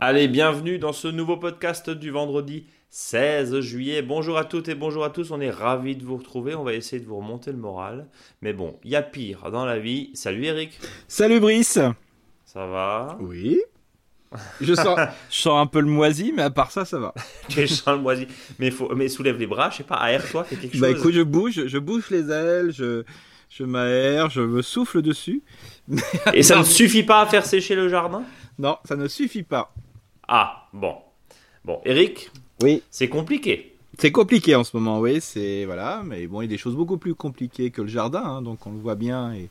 Allez, bienvenue dans ce nouveau podcast du vendredi 16 juillet. Bonjour à toutes et bonjour à tous, on est ravis de vous retrouver, on va essayer de vous remonter le moral. Mais bon, il y a pire dans la vie. Salut Eric. Salut Brice. Ça va? Oui. Je sens, je sens un peu le moisi, mais à part ça, ça va. tu sens le moisi. Mais, faut, mais soulève les bras, je sais pas, aère-toi, fais quelque bah, chose. Bah écoute, je bouge, je bouge les ailes, je, je m'aère, je me souffle dessus. Et ça ne suffit pas à faire sécher le jardin? Non, ça ne suffit pas. Ah, bon. Bon, Eric Oui. C'est compliqué. C'est compliqué en ce moment, oui, c'est voilà, mais bon, il y a des choses beaucoup plus compliquées que le jardin, hein, donc on le voit bien et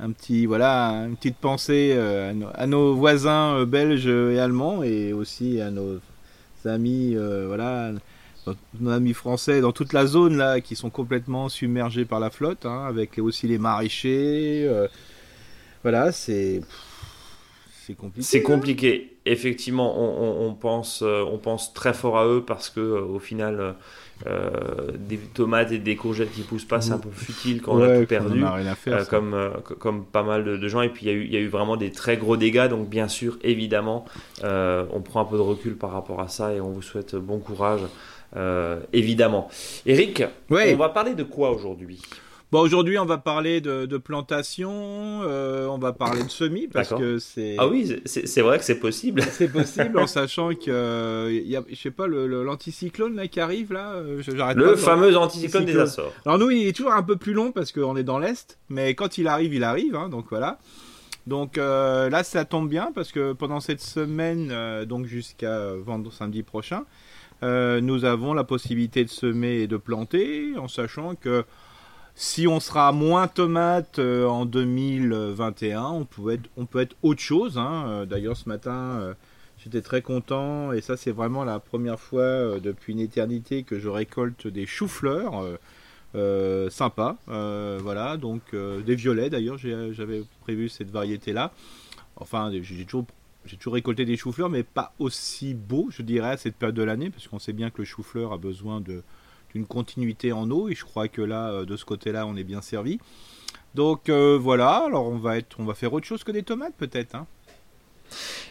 un petit voilà, une petite pensée euh, à, nos, à, nos, voisins euh, belges et allemands et aussi à nos amis euh, voilà, nos amis français dans toute la zone là qui sont complètement submergés par la flotte, hein, avec aussi les maraîchers, euh, voilà, c'est c'est compliqué. C'est compliqué. Effectivement, on, on, on, pense, euh, on pense très fort à eux parce que euh, au final, euh, des tomates et des courgettes qui poussent pas, c'est un peu futile quand ouais, on a tout perdu, on a rien faire, comme, comme pas mal de, de gens. Et puis il y, a eu, il y a eu vraiment des très gros dégâts. Donc bien sûr, évidemment, on prend un peu de recul par rapport à ça et on vous souhaite bon courage. évidemment. Eric, ouais. on va parler de quoi aujourd'hui? Bon, aujourd'hui, on va parler de, de plantation, euh, on va parler de semis parce que c'est. Ah oui, c'est vrai que c'est possible. C'est possible en sachant que euh, y a, je sais pas, l'anticyclone le, là qui arrive là. Euh, le fameux anticyclone des Açores. Alors nous, il est toujours un peu plus long parce qu'on est dans l'est, mais quand il arrive, il arrive, hein, donc voilà. Donc euh, là, ça tombe bien parce que pendant cette semaine, euh, donc jusqu'à samedi prochain, nous avons la possibilité de semer et de planter, en sachant que si on sera moins tomate euh, en 2021, on peut être, autre chose. Hein. Euh, D'ailleurs, ce matin, euh, j'étais très content et ça, c'est vraiment la première fois depuis une éternité que je récolte des choux-fleurs. Euh, sympa, voilà, donc des violets d'ailleurs, j'avais prévu cette variété-là. Enfin, j'ai toujours, récolté des choux-fleurs, mais pas aussi beau, je dirais, à cette période de l'année, parce qu'on sait bien que le chou-fleur a besoin de, une continuité en eau et je crois que là de ce côté là on est bien servi donc euh, voilà alors on va être on va faire autre chose que des tomates peut-être hein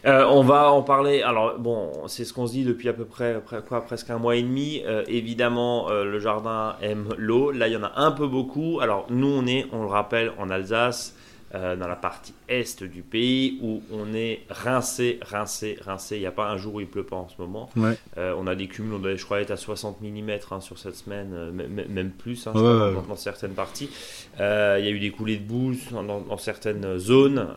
euh, on va en parler. Alors bon, c'est ce qu'on se dit depuis à peu près, quoi, presque un mois et demi. Euh, évidemment, euh, le jardin aime l'eau. Là, il y en a un peu beaucoup. Alors nous, on est, on le rappelle, en Alsace. Euh, dans la partie est du pays où on est rincé, rincé, rincé. Il n'y a pas un jour où il pleut pas en ce moment. Ouais. Euh, on a des cumuls, on a, je crois, être à 60 mm hein, sur cette semaine, euh, même plus hein, ouais, dans, ouais. dans, certaines parties. Il y a eu des coulées de boue dans, dans certaines zones,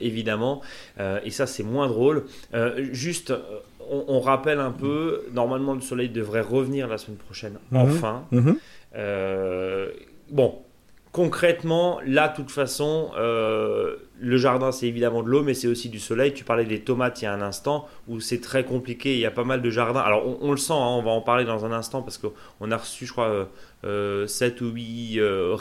évidemment. et ça, c'est moins drôle. juste. On, on, rappelle un peu, normalement le soleil devrait revenir la semaine prochaine, Mhm. enfin. -hmm. bon, concrètement, là, de toute façon, euh, le jardin, c'est évidemment de l'eau, mais c'est aussi du soleil. Tu parlais des tomates il y a un instant, où c'est très compliqué. Il y a pas mal de jardins. Alors, on, le sent, hein, on va en parler dans un instant, parce qu'on a reçu, je crois, euh, 7 ou 8 euh,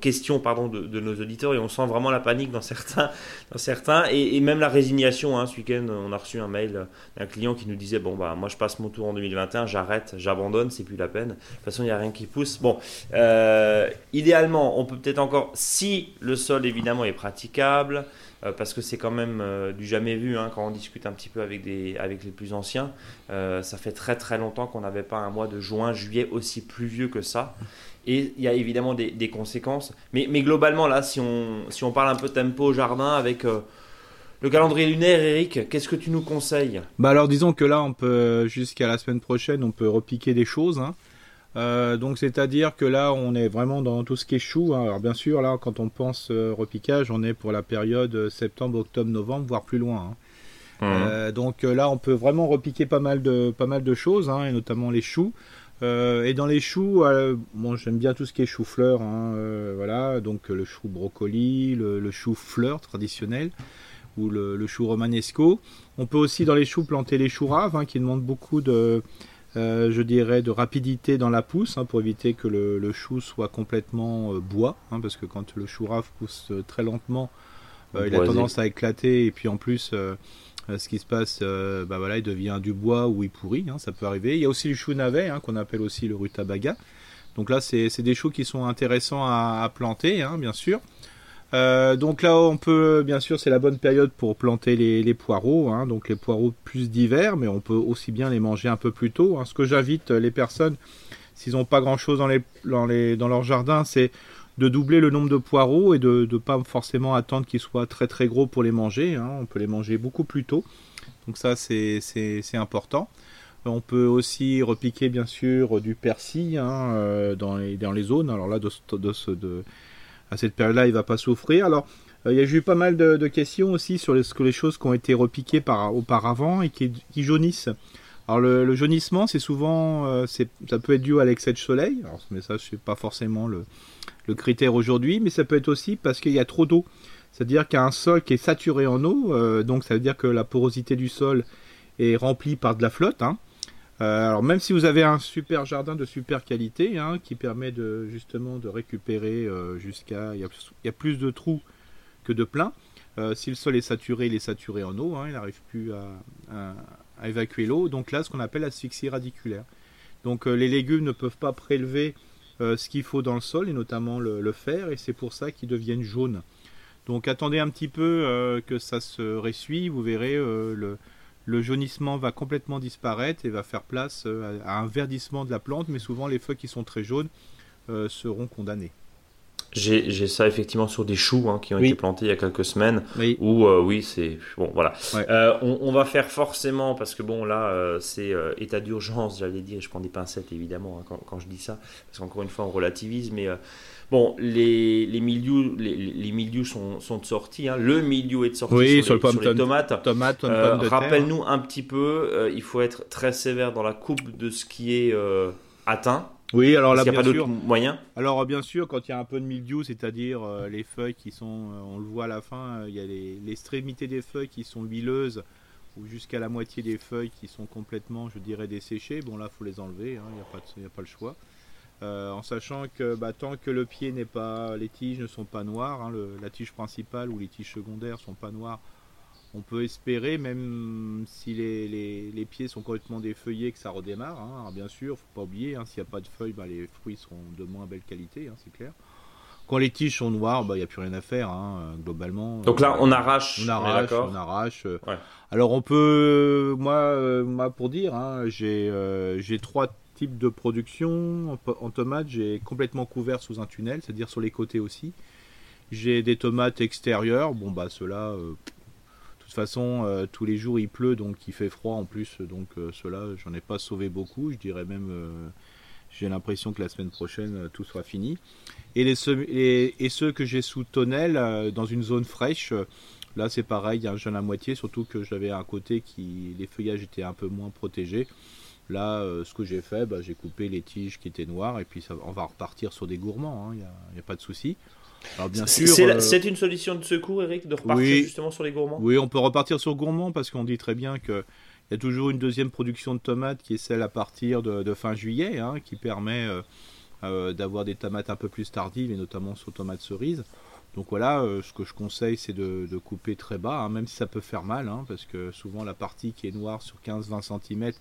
questions pardon, de, nos auditeurs, et on sent vraiment la panique dans certains. Dans certains et, même la résignation. Hein. Ce week-end, on a reçu un mail d'un client qui nous disait Bon, bah, moi, je passe mon tour en 2021, j'arrête, j'abandonne, c'est plus la peine. De toute façon, il n'y a rien qui pousse. Bon, euh, idéalement, on peut peut-être encore, si le sol, évidemment, est praticable, euh, parce que c'est quand même euh, du jamais vu hein, quand on discute un petit peu avec, des, avec les plus anciens. Euh, ça fait très très longtemps qu'on n'avait pas un mois de juin, juillet aussi pluvieux que ça. Et il y a évidemment des, conséquences. Mais, globalement, là, si on, parle un peu tempo au jardin avec le calendrier lunaire, Eric, qu'est-ce que tu nous conseilles? Bah alors disons que là, on peut jusqu'à la semaine prochaine, on peut repiquer des choses. Hein. Euh, donc c'est-à-dire que là on est vraiment dans tout ce qui est chou. Hein. Alors bien sûr là quand on pense euh, repiquage on est pour la période septembre, octobre, novembre, voire plus loin. Hein. Mmh. Euh, donc là on peut vraiment repiquer pas mal de, pas mal de choses hein, et notamment les choux. Euh, et dans les choux, bon j'aime bien tout ce qui est chou-fleur. voilà donc le chou brocoli, le, le chou fleur traditionnel ou le, le, chou romanesco. On peut aussi dans les choux planter les choux raves qui demandent beaucoup de euh, je dirais, de rapidité dans la pousse hein, pour éviter que le, le, chou soit complètement euh, bois, hein, parce que quand le chou rave pousse euh, très lentement, il a tendance à éclater et puis en plus ce qui se passe, bah voilà, il devient du bois ou il pourrit, hein, ça peut arriver. Il y a aussi le chou navet, qu'on appelle aussi le rutabaga. Donc là, c'est des choux qui sont intéressants à, planter, bien sûr. Euh, donc là, on peut, bien sûr, c'est la bonne période pour planter les, poireaux, hein, donc les poireaux plus d'hiver, mais on peut aussi bien les manger un peu plus tôt. Hein. Ce que j'invite les personnes, s'ils n'ont pas grand-chose dans, leur jardin, c'est de doubler le nombre de poireaux et de ne pas forcément attendre qu'ils soient très très gros pour les manger. Hein. On peut les manger beaucoup plus tôt. Donc ça, c'est important. On peut aussi repiquer bien sûr du persil euh, dans, les, dans les zones. Alors là, de, de, de à cette période-là, il va pas souffrir. Alors, euh, il y a eu pas mal de, questions aussi sur les, les, choses qui ont été repiquées par, auparavant et qui, jaunissent. Alors le, jaunissement, c'est souvent, euh, ça peut être dû à l'excès de soleil. Alors, mais ça, c'est pas forcément le, critère aujourd'hui, mais ça peut être aussi parce qu'il y a trop d'eau. C'est-à-dire qu'il y a un sol qui est saturé en eau, euh, donc ça veut dire que la porosité du sol est remplie par de la flotte. Hein. Euh, alors même si vous avez un super jardin de super qualité hein, qui permet de justement de récupérer euh, jusqu'à il y, a plus de trous que de plein. Euh, si le sol est saturé, il est saturé en eau, hein, il n'arrive plus à, évacuer l'eau. Donc là, ce qu'on appelle asphyxie radiculaire. Donc les légumes ne peuvent pas prélever ce qu'il faut dans le sol et notamment le, le fer et c'est pour ça qu'ils deviennent jaunes. Donc attendez un petit peu que ça se ressuie, vous verrez le, le jaunissement va complètement disparaître et va faire place euh, à un verdissement de la plante, mais souvent les feuilles qui sont très jaunes euh, seront condamnées. J'ai ça effectivement sur des choux hein, qui ont été plantés il y a quelques semaines. Oui. Où euh, oui, c'est bon, voilà. on, va faire forcément parce que bon là, c'est état d'urgence, j'allais dire. Je prends des pincettes évidemment hein, quand, quand, je dis ça, parce qu'encore une fois, on relativise, mais Bon, les, les milieux, les, les milieux sont, sont sortis. Hein. Le milieu est sorti oui, sur, les, sur tomates. Tomate, euh, Rappelle-nous un petit peu, euh, il faut être très sévère dans la coupe de ce qui est euh, atteint. Oui, alors là, il n'y a pas d'autre moyen Alors, bien sûr, quand il y a un peu de mildiou, c'est-à-dire les feuilles qui sont, on le voit à la fin, il y a l'extrémité des feuilles qui sont huileuses, ou jusqu'à la moitié des feuilles qui sont complètement, je dirais, desséchées. Bon, là, il faut les enlever, hein, il n'y a, a, pas le choix. Euh, en sachant que bah, tant que le pied n'est pas, les tiges ne sont pas noires, hein, la tige principale ou les tiges secondaires sont pas noires, on peut espérer, même si les, pieds sont complètement défeuillés, que ça redémarre. Hein. Alors bien sûr, faut pas oublier, hein, s'il n'y a pas de feuilles, bah, les fruits seront de moins belle qualité, c'est clair. Quand les tiges sont noires, il bah, n'y a plus rien à faire, globalement. Donc là, on arrache. On arrache, on arrache. Alors on peut, moi, euh, moi pour dire, j'ai euh, j'ai trois de production. En, tomates, j'ai complètement couvert sous un tunnel, c'est-à-dire sur les côtés aussi. J'ai des tomates extérieures. Bon, bah, ceux-là, euh, façon, euh, tous les jours il pleut, donc il fait froid en plus. Donc, euh, ceux-là, j'en ai pas sauvé beaucoup. Je dirais même, j'ai l'impression que la semaine prochaine, tout sera fini. Et, les, ceux que j'ai sous tonnelle, dans une zone fraîche, Là, c'est pareil, il y a un jeune à moitié, surtout que j'avais un côté qui les feuillages étaient un peu moins protégés. Là, euh, ce que j'ai fait, bah, j'ai coupé les tiges qui étaient noires et puis ça, on va repartir sur des gourmands, il hein, n'y a, pas de souci. Bien euh, c'est une solution de secours, Eric, de repartir justement sur les gourmands? Oui, on peut repartir sur gourmands parce qu'on dit très bien qu'il y a toujours une deuxième production de tomates qui est celle à partir de, fin juillet, hein, qui permet euh, d'avoir des tomates un peu plus tardives et notamment sur tomates cerises. Donc voilà, ce que je conseille, c'est de, couper très bas, hein, même si ça peut faire mal, parce que souvent la partie qui est noire sur 15-20 cm,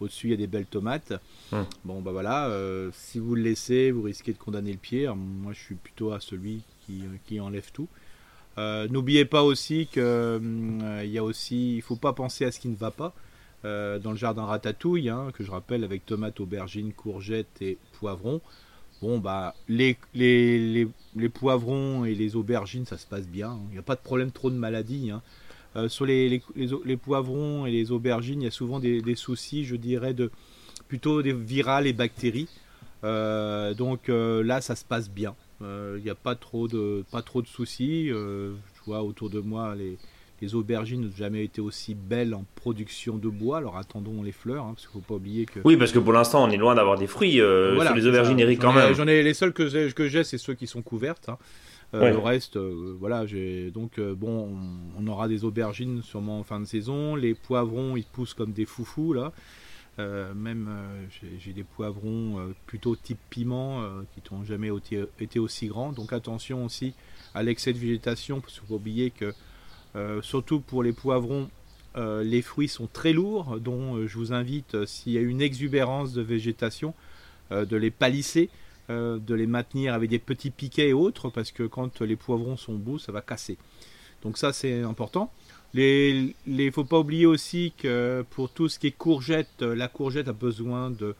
au-dessus, il y a des belles tomates. Hum. Bon, bah voilà, euh, si vous le laissez, vous risquez de condamner le pied. moi, je suis plutôt à celui qui, qui enlève tout. Euh, n'oubliez pas aussi que hum, il y a aussi, il faut pas penser à ce qui ne va pas. Euh, dans le jardin ratatouille, hein, que je rappelle avec tomates, aubergines, courgettes et poivrons. Bon, bah, les, les, les, poivrons et les aubergines, ça se passe bien. Il n'y a pas de problème trop de maladies. Hein. Euh, sur les, les, poivrons et les aubergines, il y a souvent des, soucis, je dirais, de plutôt des virales et bactéries. Euh, donc euh, là, ça se passe bien. Il n'y a pas trop de, pas trop de soucis. je vois autour de moi les, les aubergines n'ont jamais été aussi belles en production de bois. Alors attendons les fleurs, hein, parce qu'il ne faut pas oublier que. Oui, parce que pour l'instant, on est loin d'avoir des fruits sur les aubergines, Eric, quand même. J'en ai les seuls que j'ai, c'est ceux qui sont couvertes. Hein. Euh, le reste, euh, voilà, j'ai donc euh, bon, on, aura des aubergines sûrement en fin de saison. Les poivrons, ils poussent comme des foufous là. même j'ai des poivrons plutôt type piment qui n'ont jamais été, aussi grands. Donc attention aussi à l'excès de végétation, parce qu'il faut oublier que surtout pour les poivrons, les fruits sont très lourds, dont je vous invite, s'il y a une exubérance de végétation, de les palisser, de les maintenir avec des petits piquets et autres, parce que quand les poivrons sont beaux, ça va casser. Donc ça c'est important. Il ne faut pas oublier aussi que pour tout ce qui est courgette, la courgette a besoin de,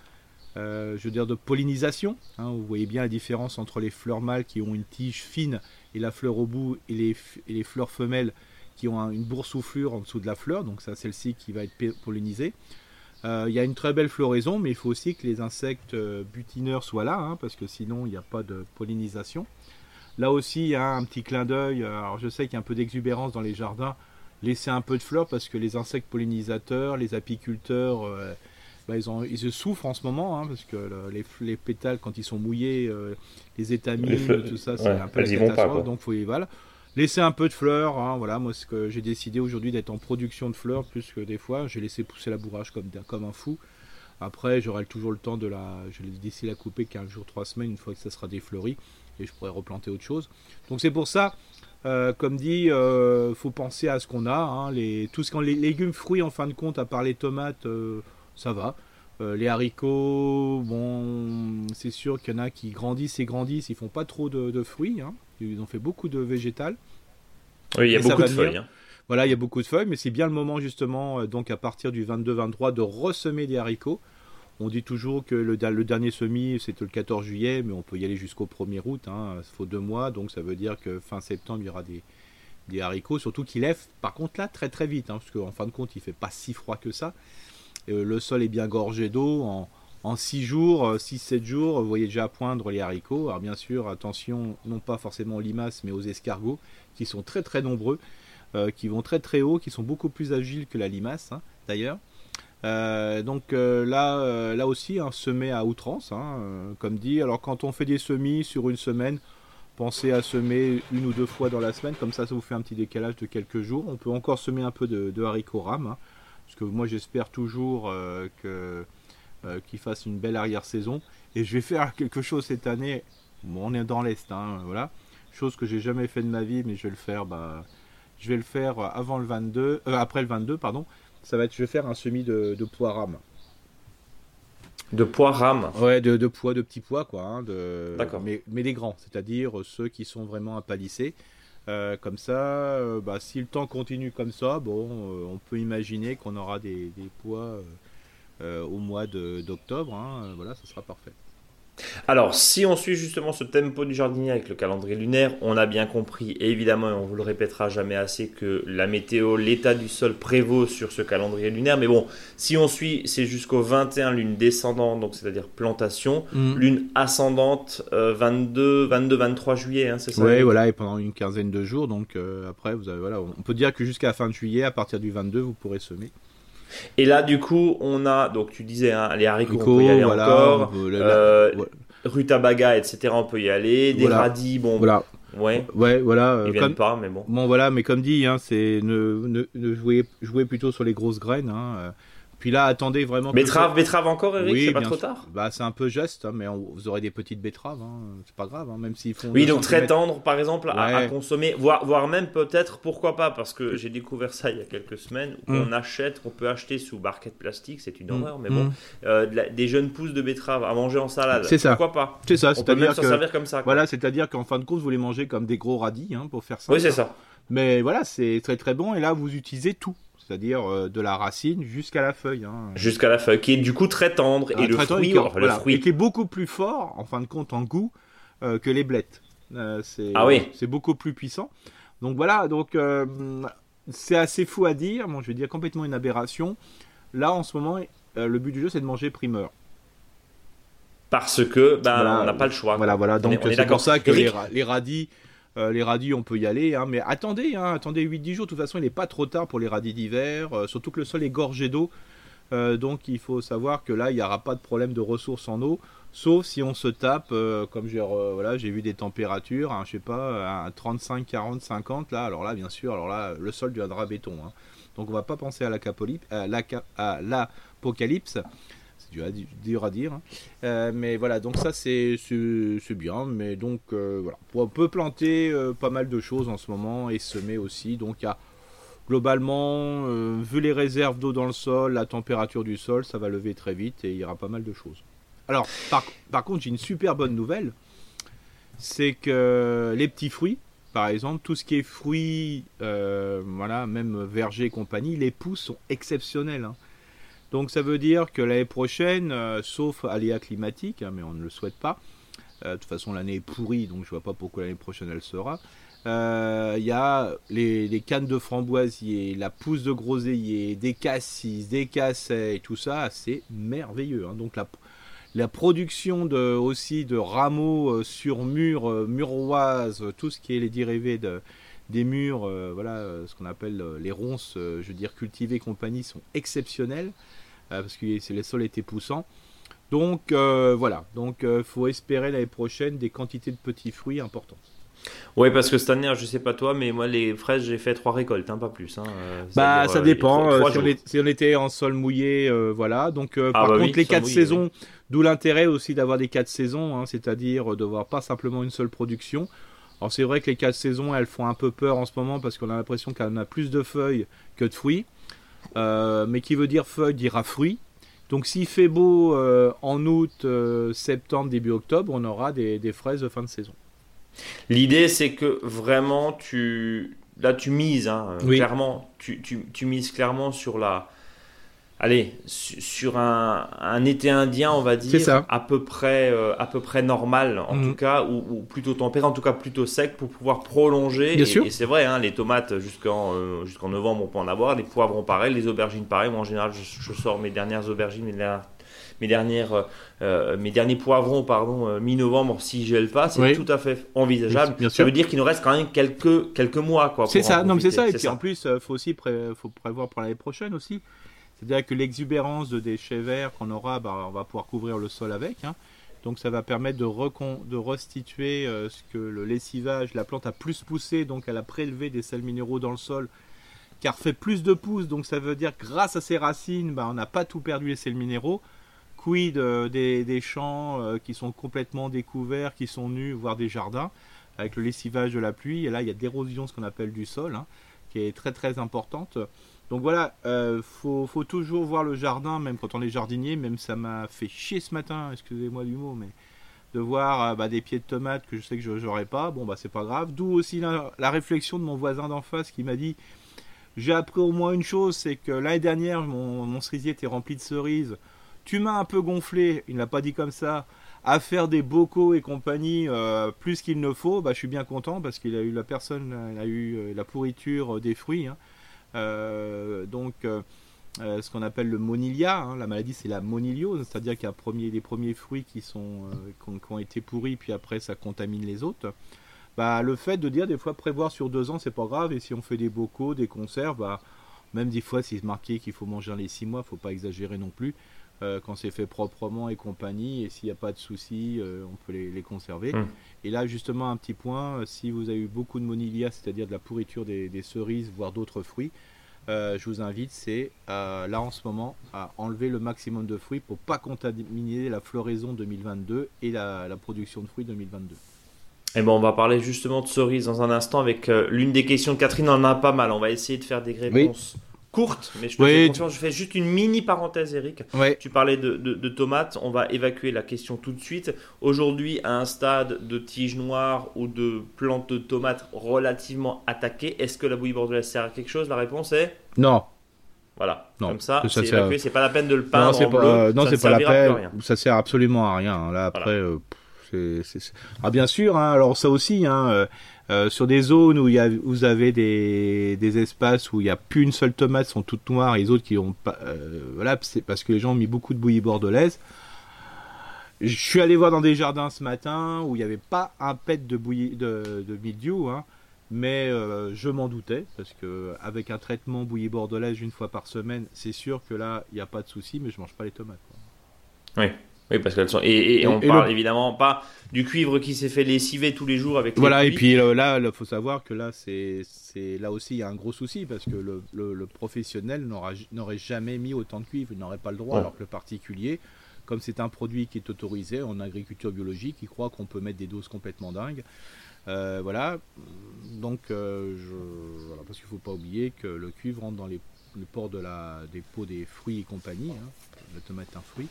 je veux dire, de pollinisation. Hein. vous voyez bien la différence entre les fleurs mâles qui ont une tige fine et la fleur au bout, et les, les fleurs femelles qui ont une boursouflure en dessous de la fleur, donc c'est celle-ci qui va être pollinisée. Euh, il y a une très belle floraison, mais il faut aussi que les insectes euh, butineurs soient là, hein, parce que sinon il n'y a pas de pollinisation. Là aussi, un petit clin d'œil. Euh, alors je sais qu'il y a un peu d'exubérance dans les jardins. Laissez un peu de fleurs parce que les insectes pollinisateurs, les apiculteurs, bah, ils, ont, ils souffrent en ce moment, hein, parce que les, les, pétales, quand ils sont mouillés, les étamines, tout ça, c'est un peu la catastrophe. donc, faut, voilà. Laisser un peu de fleurs, hein, voilà, moi ce que j'ai décidé aujourd'hui d'être en production de fleurs plus que des fois, j'ai laissé pousser la bourrage comme, un fou. Après, j'aurai toujours le temps de la. Je l'ai décidé la couper 15 jours, 3 semaines, une fois que ça sera défleuri, et je pourrai replanter autre chose. Donc c'est pour ça, euh, comme dit, euh, faut penser à ce qu'on a. Hein, les, ce qu'on, les légumes, fruits, en fin de compte, à part les tomates, euh, ça va. Euh, les haricots, bon, c'est sûr qu'il y en a qui grandissent et grandissent, ils font pas trop de, fruits. Hein. Ils ont fait beaucoup de végétal. Oui, il y a beaucoup de feuilles. Hein. Voilà, il y a beaucoup de feuilles, mais c'est bien le moment justement, euh, donc à partir du 22-23, de ressemer des haricots. On dit toujours que le, dernier semis, c'était le 14 juillet, mais on peut y aller jusqu'au 1er août. Hein. Il faut deux mois, donc ça veut dire que fin septembre, il y aura des, des haricots, surtout qu'ils lèvent, par contre, là, très très vite, hein, parce qu'en fin de compte, il fait pas si froid que ça. Euh, le sol est bien gorgé d'eau. En, en 6 jours, 6-7 euh, jours, vous voyez déjà poindre les haricots. Alors bien sûr, attention, non pas forcément aux limaces, mais aux escargots, qui sont très très nombreux, euh, qui vont très très haut, qui sont beaucoup plus agiles que la limace, hein, d'ailleurs. donc là, là aussi, un semer à outrance, hein, comme dit. Alors quand on fait des semis sur une semaine, pensez à semer une ou deux fois dans la semaine, comme ça, ça vous fait un petit décalage de quelques jours. On peut encore semer un peu de, haricots rames. Parce que moi j'espère toujours euh, que euh, qu'il fasse une belle arrière-saison. Et je vais faire quelque chose cette année. Bon, on est dans l'Est, hein, voilà. Chose que j'ai jamais fait de ma vie, mais je vais le faire. Bah, je vais le faire avant le 22, euh, après le 22, pardon. Ça va être, je vais faire un semis de, de pois rame. De pois rame Ouais, de, de, pois, de petits pois, quoi. Hein, de, mais, mais des grands, c'est-à-dire ceux qui sont vraiment apalissés. Euh, comme ça, euh, bah, si le temps continue comme ça, bon, euh, on peut imaginer qu'on aura des, poids au mois d'octobre. Hein, voilà, ça sera parfait. Alors, si on suit justement ce tempo du jardinier avec le calendrier lunaire, on a bien compris, évidemment, et on vous le répétera jamais assez, que la météo, l'état du sol prévaut sur ce calendrier lunaire. Mais bon, si on suit, c'est jusqu'au 21 lune descendante, donc c'est-à-dire plantation, mm. lune ascendante 22, 22, 23 juillet, hein, c'est ça Oui, voilà, et pendant une quinzaine de jours. Donc euh, après, vous avez, voilà, on peut dire que jusqu'à la fin de juillet, à partir du 22, vous pourrez semer. Et là, du coup, on a, donc tu disais, hein, les haricots, on peut y aller encore. Euh, rutabaga, etc., on peut y aller. Des radis, bon. Voilà. Ouais. Ouais, voilà. Ils viennent pas, mais bon. Bon, voilà, mais comme dit, hein, c'est ne, ne, jouer, jouer plutôt sur les grosses graines. Hein, puis là, attendez vraiment. Betterave, betterave encore, Eric C'est pas trop tard Bah, c'est un peu juste, hein, mais vous aurez des petites betteraves. Hein, c'est pas grave, hein, même s'ils font. Oui, donc très tendre, par exemple, à, consommer, voire, voire même peut-être, pourquoi pas, parce que j'ai découvert ça il y a quelques semaines. Où mm. On achète, on peut acheter sous barquette plastique, c'est une mm. horreur, mais bon, mm. euh, des jeunes pousses de betterave à manger en salade. C'est ça. Pourquoi pas C'est ça. On même s'en servir comme ça. Voilà, c'est-à-dire qu'en fin de compte, vous les mangez comme des gros radis, pour faire ça. Oui, c'est ça. Mais voilà, c'est très très bon, et là, vous utilisez tout c'est-à-dire euh, de la racine jusqu'à la feuille. Hein. Jusqu'à la feuille, qui est du coup très tendre, et, le, fruit, qui, le fruit, et qui est beaucoup plus fort, en fin de compte, en goût, euh, que les blettes. Euh, c'est, ah oui. C'est beaucoup plus puissant. Donc voilà, donc c'est assez fou à dire, bon, je vais dire complètement une aberration. Là, en ce moment, le but du jeu, c'est de manger primeur. Parce que ben, on n'a pas le choix. Voilà, voilà. Donc c'est pour ça que les radis euh, les radis, on peut y aller, hein, mais attendez, hein, attendez 8-10 jours. De toute façon, il n'est pas trop tard pour les radis d'hiver, euh, surtout que le sol est gorgé d'eau. Euh, donc il faut savoir que là, il n'y aura pas de problème de ressources en eau, sauf si on se tape, comme j'ai vu des températures, hein, je sais pas, à 35, 40, 50, là, alors là, bien sûr, alors là, le sol deviendra béton. Donc on va pas penser à l'apocalypse dur à dire. Hein. Euh, mais voilà, donc ça c'est bien. Mais donc euh, voilà, on peut planter euh, pas mal de choses en ce moment et semer aussi. Donc il a globalement, vu les réserves d'eau dans le sol, la température du sol, ça va lever très vite et il y aura pas mal de choses. Alors, par, par contre, j'ai une super bonne nouvelle, c'est que les petits fruits, par exemple, tout ce qui est fruits, voilà, même verger et compagnie, les pousses sont exceptionnelles. hein. Donc ça veut dire que l'année prochaine, euh, sauf aléa climatique, hein, mais on ne le souhaite pas, euh, de toute façon l'année est pourrie, donc je vois pas pourquoi l'année prochaine elle sera. Euh, Il y a les, cannes de framboisier, la pousse de groseillier, des cassis, des cassets, tout ça, c'est merveilleux. hein. Donc la, production aussi de rameaux sur murs, muroises, tout ce qui est les dérivés de, des murs, voilà, ce qu'on appelle les ronces, je veux dire cultivées et compagnie, sont exceptionnels euh, parce que les sols étaient poussants. Donc euh, voilà, donc il faut espérer l'année prochaine des quantités de petits fruits importantes. Ouais, parce que cette année, je sais pas toi, mais moi, les fraises, j'ai fait trois récoltes, hein, pas plus. hein, euh, Bah ça euh, dépend. euh, si, on jours. est- si on était en sol mouillé, euh, voilà. Donc euh, Ah par bah contre oui, les sol quatre mouillé, saisons, d'où l'intérêt aussi d'avoir des quatre saisons, hein, c'est-à-dire de voir pas simplement une seule production. Alors c'est vrai que les quatre saisons, elles font un peu peur en ce moment parce qu'on a l'impression qu'on a plus de feuilles que de fruits. Euh, mais qui veut dire feuilles dira fruits. Donc s'il fait beau euh, en août, euh, septembre, début octobre, on aura des, des fraises de fin de saison. L'idée, c'est que vraiment, tu. Là, tu mises, hein, Oui. clairement. Tu, tu, tu mises clairement sur la. Allez, su- sur un, un été indien, on va dire, ça. à peu près, euh, à peu près normal, en Mhm. tout cas, ou, ou plutôt tempéré, en tout cas plutôt sec, pour pouvoir prolonger. Bien et, sûr. et c'est vrai, hein, les tomates jusqu'en euh, jusqu'en novembre, on peut en avoir, les poivrons pareil, les aubergines pareil. Moi, en général, je, je sors mes dernières aubergines, mes dernières, mes dernières, euh, mes derniers poivrons, pardon, euh, mi-novembre, si gèle pas, c'est Oui. tout à fait envisageable. Bien Ça sûr. veut dire qu'il nous reste quand même quelques, quelques mois, quoi. C'est ça, non c'est ça. Et puis en plus, il faut aussi pré- faut prévoir pour l'année prochaine aussi. C'est-à-dire que l'exubérance de déchets verts qu'on aura, bah, on va pouvoir couvrir le sol avec. hein. Donc ça va permettre de, restituer euh, ce que le lessivage, la plante a plus poussé, donc elle a prélevé des sels minéraux dans le sol, car fait plus de pousses. Donc ça veut dire que grâce à ses racines, bah, on n'a pas tout perdu les sels minéraux. Quid euh, des, des champs euh, qui sont complètement découverts, qui sont nus, voire des jardins, avec le lessivage de la pluie. Et là, il y a d'érosion, ce qu'on appelle du sol, hein, qui est très très importante. Donc voilà, euh, faut, toujours voir le jardin, même quand on est jardinier, même ça m'a fait chier ce matin, excusez-moi du mot, mais de voir euh, bah, des pieds de tomates que je sais que je n'aurai pas, bon bah c'est pas grave. D'où aussi la, réflexion de mon voisin d'en face qui m'a dit j'ai appris au moins une chose, c'est que l'année dernière mon, mon cerisier était rempli de cerises. Tu m'as un peu gonflé, il ne l'a pas dit comme ça, à faire des bocaux et compagnie euh, plus qu'il ne faut. Bah, je suis bien content parce qu'il a eu la personne, il a eu euh, la pourriture des fruits. hein. Euh, donc euh, euh, ce qu'on appelle le monilia, hein, la maladie c'est la moniliose, c'est-à-dire qu'il y a les premiers fruits qui, sont, qui, ont, été pourris, puis après ça contamine les autres. Bah, le fait de dire des fois prévoir sur deux ans c'est pas grave, et si on fait des bocaux, des conserves, bah, même des fois c'est marqué qu'il faut manger dans les six mois, faut pas exagérer non plus. Euh, quand c'est fait proprement et compagnie, et s'il n'y a pas de souci, euh, on peut les, les conserver. Mm. Et là, justement, un petit point, euh, si vous avez eu beaucoup de monilia, c'est-à-dire de la pourriture des, des cerises, voire d'autres fruits, euh, je vous invite, c'est euh, là en ce moment, à enlever le maximum de fruits pour pas contaminer la floraison 2022 et la, la production de fruits 2022. Et ben, on va parler justement de cerises dans un instant avec euh, l'une des questions de Catherine. On en a pas mal. On va essayer de faire des réponses courtes, mais je te Oui, fais tu- confiance. Je fais juste une mini parenthèse, Eric. Tu parlais de, de- de tomates, on va évacuer la question tout de suite. Aujourd'hui, à un stade de tige noire ou de plante de tomates relativement attaquée, est-ce que la bouillie bordelaise sert à quelque chose? La réponse est Non, voilà. Non, Comme ça, ça c'est évacué. C'est pas la peine de le non, peindre c'est pas, euh, non, c'est pas la peine. Ça sert absolument à rien. Là après, euh, pff, ah bien sûr. hein, alors ça aussi, hein, euh, euh, sur des zones où il y a, vous avez des, des espaces où il n'y a plus une seule tomate, sont toutes noires, et les autres qui ont pas, euh, voilà, c'est parce que les gens ont mis beaucoup de bouillie bordelaise. Je suis allé voir dans des jardins ce matin où il n'y avait pas un pet de bouillie de, de hein, mais je m'en doutais parce que avec un traitement bouillie bordelaise une fois par semaine, c'est sûr que là il n'y a pas de souci, mais je mange pas les tomates. Oui, parce qu'elles sont. Et, et Et- on et parle le- évidemment pas du cuivre qui s'est fait lessiver tous les jours avec. Voilà, et puis euh, là, il faut savoir que là, c'est, c'est là aussi il y a un gros souci parce que le, le- le professionnel n'aura- n'aurait jamais mis autant de cuivre, il n'aurait pas le droit, alors que le particulier, comme c'est un produit qui est autorisé en agriculture biologique, ils croient qu'on peut mettre des doses complètement dingues. Euh, voilà, donc euh, je, parce qu'il ne faut pas oublier que le cuivre rentre dans les, ports de la, des pots des fruits et compagnie. Hein. La tomate est un fruit.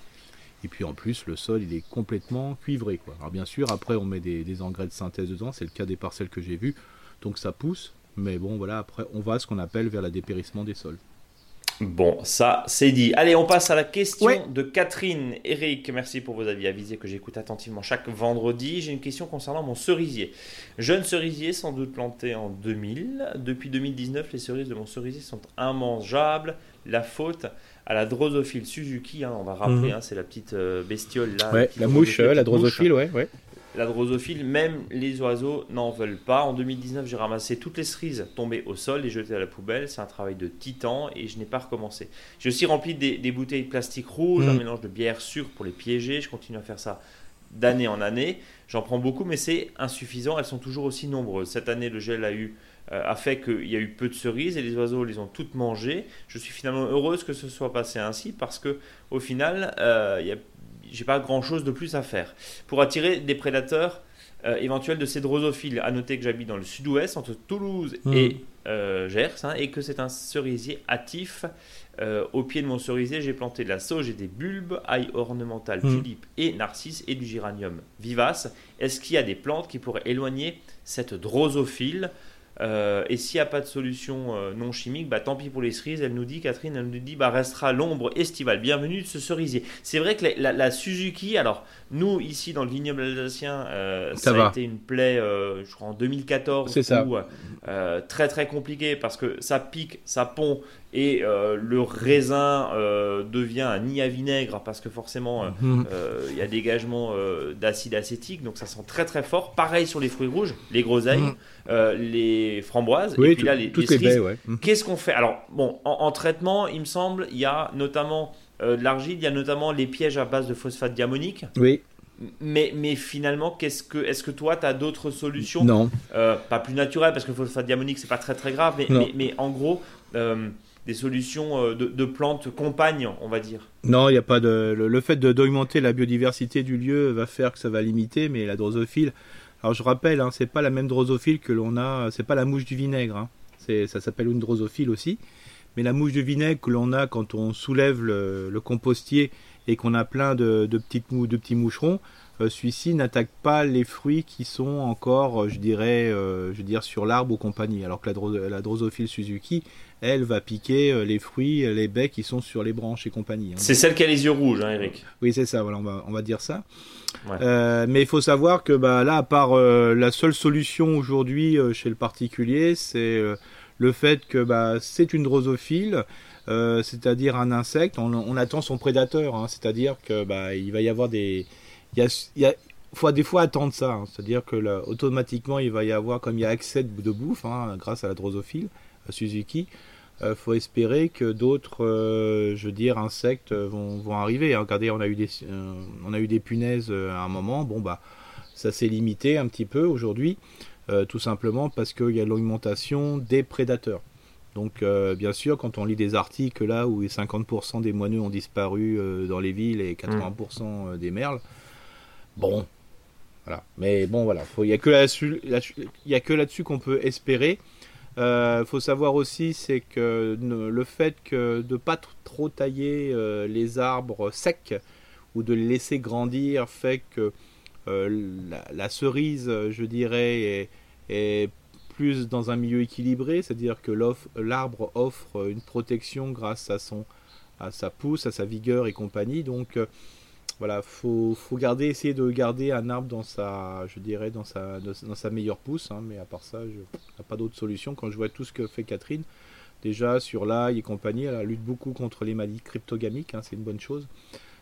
Et puis en plus, le sol, il est complètement cuivré. Quoi. Alors bien sûr, après, on met des, des engrais de synthèse dedans. C'est le cas des parcelles que j'ai vues. Donc ça pousse. Mais bon, voilà, après, on va à ce qu'on appelle vers la dépérissement des sols. Bon, ça c'est dit. Allez, on passe à la question de Catherine. Eric, merci pour vos avis avisés que j'écoute attentivement chaque vendredi. J'ai une question concernant mon cerisier. Jeune cerisier, sans doute planté en 2000. Depuis 2019, les cerises de mon cerisier sont immangeables. La faute à la drosophile Suzuki, hein, on va rappeler, mhm. hein, c'est la petite euh, bestiole là. la mouche, la drosophile, ouais, ouais la drosophile, même les oiseaux n'en veulent pas. En 2019, j'ai ramassé toutes les cerises tombées au sol et jetées à la poubelle. C'est un travail de titan et je n'ai pas recommencé. J'ai aussi rempli des, bouteilles de plastique rouge, un mm. mélange de bière sûre pour les piéger. Je continue à faire ça d'année en année. J'en prends beaucoup, mais c'est insuffisant. Elles sont toujours aussi nombreuses. Cette année, le gel a eu a fait qu'il y a eu peu de cerises et les oiseaux les ont toutes mangées. Je suis finalement heureuse que ce soit passé ainsi parce que au final, euh, j'ai pas grand chose de plus à faire. Pour attirer des prédateurs euh, éventuels de ces drosophiles, à noter que j'habite dans le sud-ouest, entre Toulouse hmm. et euh, Gers, hein, et que c'est un cerisier hâtif. Euh, au pied de mon cerisier, j'ai planté de la sauge et des bulbes, ail ornemental, hmm. tulipe et narcisse, et du géranium vivace. Est-ce qu'il y a des plantes qui pourraient éloigner cette drosophile? Euh, et s'il n'y a pas de solution euh, non chimique, bah, tant pis pour les cerises. Elle nous dit, Catherine, elle nous dit, bah, restera l'ombre estivale. Bienvenue de ce cerisier. C'est vrai que la, Suzuki, alors nous, ici dans le vignoble alsacien, euh, ça, a été une plaie, je crois en 2014. C'est ça. très très compliqué parce que ça pique, ça pond et le raisin devient un nid à vinaigre parce que forcément mhm. il y a dégagement d'acide acétique, donc ça sent très très fort. Pareil sur les fruits rouges, les groseilles. Mhm. Euh, les framboises et puis là les, les mmh. Qu'est-ce qu'on fait? Alors bon, en, traitement, il me semble, il y a notamment euh, de l'argile, il y a notamment les pièges à base de phosphate diamonique. Oui. Mais, mais finalement, qu'est-ce que, est-ce que toi, tu as d'autres solutions? Non. Euh, pas plus naturelles, parce que le phosphate diamonique, c'est pas très très grave, mais, mais, en gros, des solutions de, plantes compagnes, on va dire. Non, il n'y a pas de. Le, le fait d'augmenter la biodiversité du lieu va faire que ça va limiter, mais la drosophile, alors je rappelle, hein, c'est pas la même drosophile que l'on a, c'est pas la mouche du vinaigre, hein. ça s'appelle une drosophile aussi, mais la mouche de vinaigre que l'on a quand on soulève le, compostier et qu'on a plein de, petites mou, de petits moucherons, euh, celui-ci n'attaque pas les fruits qui sont encore, euh, je dirais, euh, je veux dire sur l'arbre ou compagnie. Alors que la, drosophile Suzuki, elle va piquer les fruits, les baies qui sont sur les branches et compagnie. Hein. C'est celle qui a les yeux rouges, hein, Eric. Oui, c'est ça. Voilà, on va, on va dire ça. mais il faut savoir que bah, là, à part la seule solution aujourd'hui chez le particulier, c'est le fait que bah, c'est une drosophile. c'est-à-dire un insecte, on, attend son prédateur, hein. c'est-à-dire que bah, il va y avoir des, il y a, faut des fois attendre ça, hein. c'est-à-dire que là, automatiquement il va y avoir, comme il y a accès de, bouffe hein, grâce à la drosophile, à Suzuki, il euh, faut espérer que d'autres, euh, je veux dire, insectes vont, vont arriver. Hein. Regardez, on a eu des, euh, on a eu des punaises à un moment, bon bah ça s'est limité un petit peu aujourd'hui, tout simplement parce qu'il y a l'augmentation des prédateurs. Donc bien sûr, quand on lit des articles là où 50% des moineux ont disparu dans les villes et 80% des merles, Bon, voilà. Mais bon, voilà. Il n'y a que là-dessus là, là qu'on peut espérer. Il euh, faut savoir aussi, c'est que le fait que de pas trop tailler euh, les arbres secs ou de les laisser grandir fait que euh, la, cerise, je dirais, est, plus dans un milieu équilibré, c'est-à-dire que l'arbre offre une protection grâce à, son, à sa pousse, à sa vigueur et compagnie. Donc voilà, faut, faut garder, essayer de garder un arbre dans sa, je dirais, dans sa, dans sa meilleure pousse, hein, mais à part ça, je n'ai pas d'autre solution. Quand je vois tout ce que fait Catherine, déjà sur l'ail et compagnie, elle lutte beaucoup contre les maladies cryptogamiques, hein, c'est une bonne chose.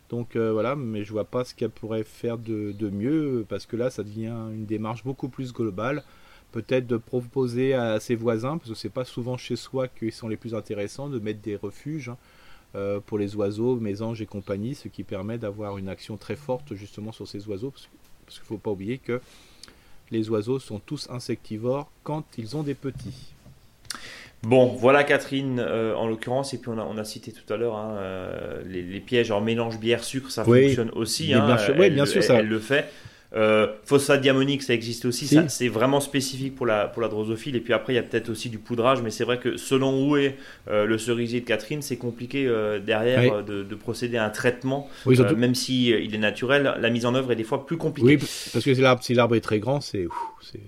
Donc euh, voilà, mais je vois pas ce qu'elle pourrait faire de, de, mieux, parce que là, ça devient une démarche beaucoup plus globale. Peut-être de proposer à ses voisins, parce que c'est pas souvent chez soi qu'ils sont les plus intéressants, de mettre des refuges. Hein. Euh, pour les oiseaux, mésanges et compagnie, ce qui permet d'avoir une action très forte justement sur ces oiseaux, parce qu'il ne faut pas oublier que les oiseaux sont tous insectivores quand ils ont des petits. Bon, voilà Catherine en l'occurrence, et puis on a, on a cité tout à l'heure hein, les, pièges en mélange bière-sucre, ça fonctionne aussi. Hein, oui, bien sûr, ça. elle le fait. Euh, phosphate diamonique, ça existe aussi. c'est vraiment spécifique pour la, pour la drosophile. Et puis après, il y a peut-être aussi du poudrage. Mais c'est vrai que selon où est euh, le cerisier de Catherine, c'est compliqué euh, derrière de, procéder à un traitement. même si il est naturel, la mise en œuvre est des fois plus compliquée. Oui, parce que si l'arbre est très grand, c'est.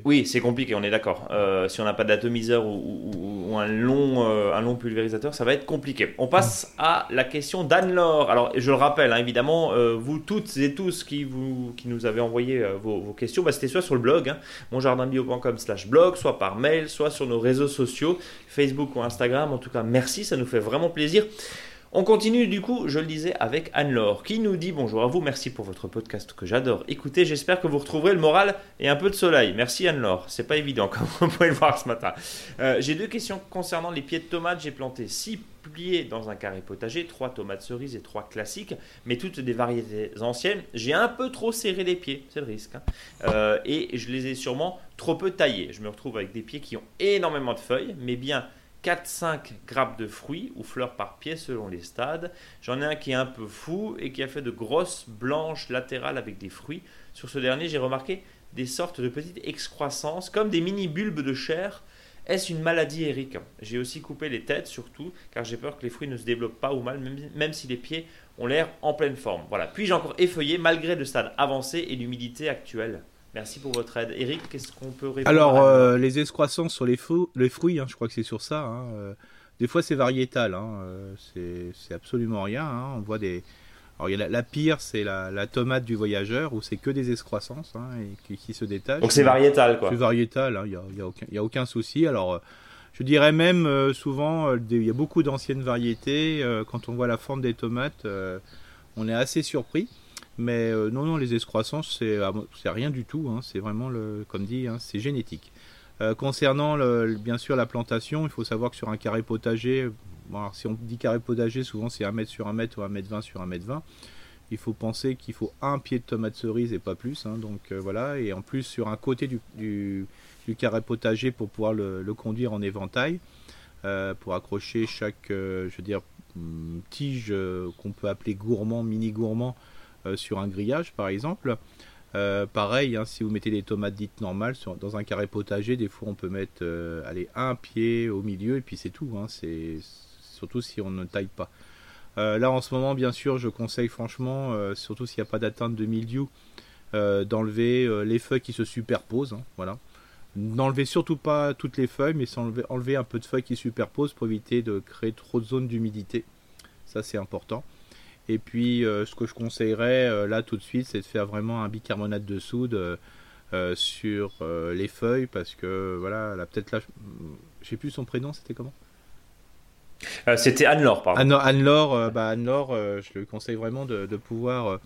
Oui, c'est compliqué, on est d'accord. si on n'a pas d'atomiseur ou, un, long, un long pulvérisateur, ça va être compliqué. On passe à la question d'Anne-Laure. Alors, je le rappelle, hein, évidemment, vous toutes et tous qui, vous, qui nous avez envoyé euh, vos, questions, bah, c'était soit sur le blog, hein, monjardinbio.com slash blog, soit par mail, soit sur nos réseaux sociaux, Facebook ou Instagram. En tout cas, merci, ça nous fait vraiment plaisir. On continue du coup, je le disais, avec Anne-Laure qui nous dit bonjour à vous, merci pour votre podcast que j'adore écouter. J'espère que vous retrouverez le moral et un peu de soleil. Merci Anne-Laure, c'est pas évident comme vous pouvez le voir ce matin. Euh, j'ai deux questions concernant les pieds de tomates. J'ai planté six pliés dans un carré potager, trois tomates cerises et trois classiques, mais toutes des variétés anciennes. J'ai un peu trop serré les pieds, c'est le risque, hein. euh, et je les ai sûrement trop peu taillés. Je me retrouve avec des pieds qui ont énormément de feuilles, mais bien 4-5 grappes de fruits ou fleurs par pied selon les stades. J'en ai un qui est un peu fou et qui a fait de grosses blanches latérales avec des fruits. Sur ce dernier, j'ai remarqué des sortes de petites excroissances comme des mini bulbes de chair. Est-ce une maladie, Eric? J'ai aussi coupé les têtes, surtout, car j'ai peur que les fruits ne se développent pas ou mal, même, si les pieds ont l'air en pleine forme. Voilà. Puis-je encore effeuiller malgré le stade avancé et l'humidité actuelle? Merci pour votre aide. Eric, qu'est-ce qu'on peut répondre Alors, euh, les excroissances sur les, les fruits, hein, je crois que c'est sur ça. Hein, euh, des fois, c'est variétal. Hein, euh, c'est absolument rien. on voit des. Alors, il y a la, pire, c'est la, tomate du voyageur, où c'est que des excroissances et qui, se détachent. Donc, c'est variétal, quoi. C'est variétal, il n'y a, y a, aucun, a, aucun souci. Alors. Je dirais même souvent, il y a beaucoup d'anciennes variétés. quand on voit la forme des tomates, on est assez surpris. Mais euh, non, non, les excroissances, c'est ah, rien du tout. Hein. c'est vraiment, le, comme dit, hein, c'est génétique. Euh, concernant bien sûr la plantation, il faut savoir que sur un carré potager, si on dit carré potager, souvent c'est 1 mètre sur 1 mètre ou 1 mètre 20 sur 1 mètre 20. Il faut penser qu'il faut un pied de tomate cerise et pas plus. Hein. donc euh, voilà, et en plus sur un côté du, du, carré potager pour pouvoir le, conduire en éventail, pour accrocher chaque, je veux dire, hum, tige qu'on peut appeler gourmand, mini gourmand, sur un grillage par exemple. Euh, pareil, hein, si vous mettez des tomates dites normales dans un carré potager, des fois on peut mettre euh, un pied au milieu et puis c'est tout. Hein, c'est surtout si on ne taille pas. là en ce moment, bien sûr, je conseille franchement, surtout s'il n'y a pas d'atteinte de milieu, d'enlever les feuilles qui se superposent. Hein, voilà. N'enlevez surtout pas toutes les feuilles, mais enlever, enlever un peu de feuilles qui superposent pour éviter de créer trop de zones d'humidité. Ça c'est important. Et puis, euh, ce que je conseillerais euh, là tout de suite, c'est de faire vraiment un bicarbonate de soude euh, sur les feuilles parce que voilà, là peut-être là, je sais plus son prénom, c'était comment? C'était Anne-Laure, pardon. Anne-Laure, bah, Anne je le conseille vraiment de, pouvoir